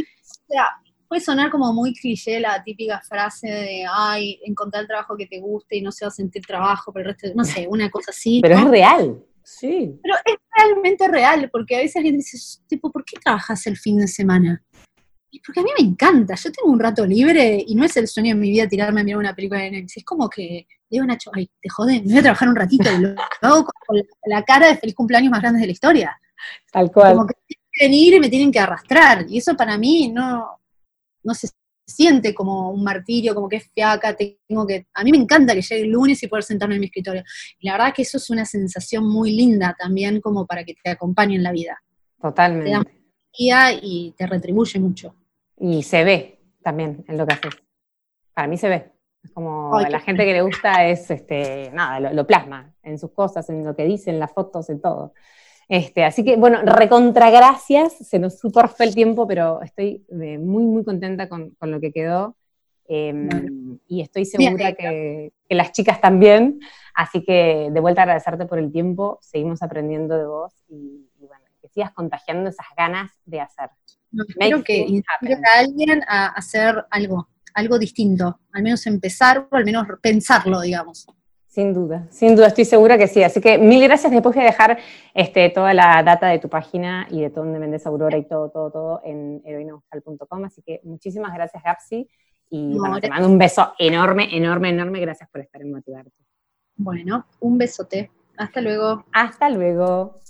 puede sonar como muy cliché la típica frase de, ay, encontrar el trabajo que te guste y no se va a sentir trabajo, pero el resto, no sé, una cosa así. Pero es real, sí. Pero es realmente real, porque a veces alguien dice, tipo, ¿por qué trabajas el fin de semana? Porque a mí me encanta, yo tengo un rato libre y no es el sueño de mi vida tirarme a mirar una película de Netflix, es como que digo Nacho, ay, te jode, me voy a trabajar un ratito y lo hago con la cara de feliz cumpleaños más grande de la historia. Tal cual. Como que tienen que venir y me tienen que arrastrar, y eso para mí no, no se siente como un martirio, como que es fiaca, tengo que, a mí me encanta que llegue el lunes y poder sentarme en mi escritorio. Y la verdad que eso es una sensación muy linda también como para que te acompañe en la vida. Totalmente. Te da y te retribuye mucho. Y se ve también en lo que haces. Para mí se ve. Es como la gente que le gusta es, este, nada, lo, plasma en sus cosas, en lo que dicen, en las fotos, en todo. Este, así que, bueno, recontra gracias, se nos super fue el tiempo, pero estoy eh, muy, muy contenta con, lo que quedó. Em, y estoy segura que, las chicas también. Así que de vuelta agradecerte por el tiempo, seguimos aprendiendo de vos y, que sigas contagiando esas ganas de hacer. No, espero que a alguien a hacer algo, algo distinto, al menos empezar o al menos pensarlo, digamos. Sin duda, sin duda, estoy segura que sí. Así que mil gracias. Después voy a dejar este, toda la data de tu página y de donde vendes Aurora y todo, todo, todo en heroinaustal.com. Así que muchísimas gracias, Gapsi. Y te mando un beso enorme, enorme, enorme. Gracias por estar en Motivarte. Bueno, un besote. Hasta luego. Hasta luego.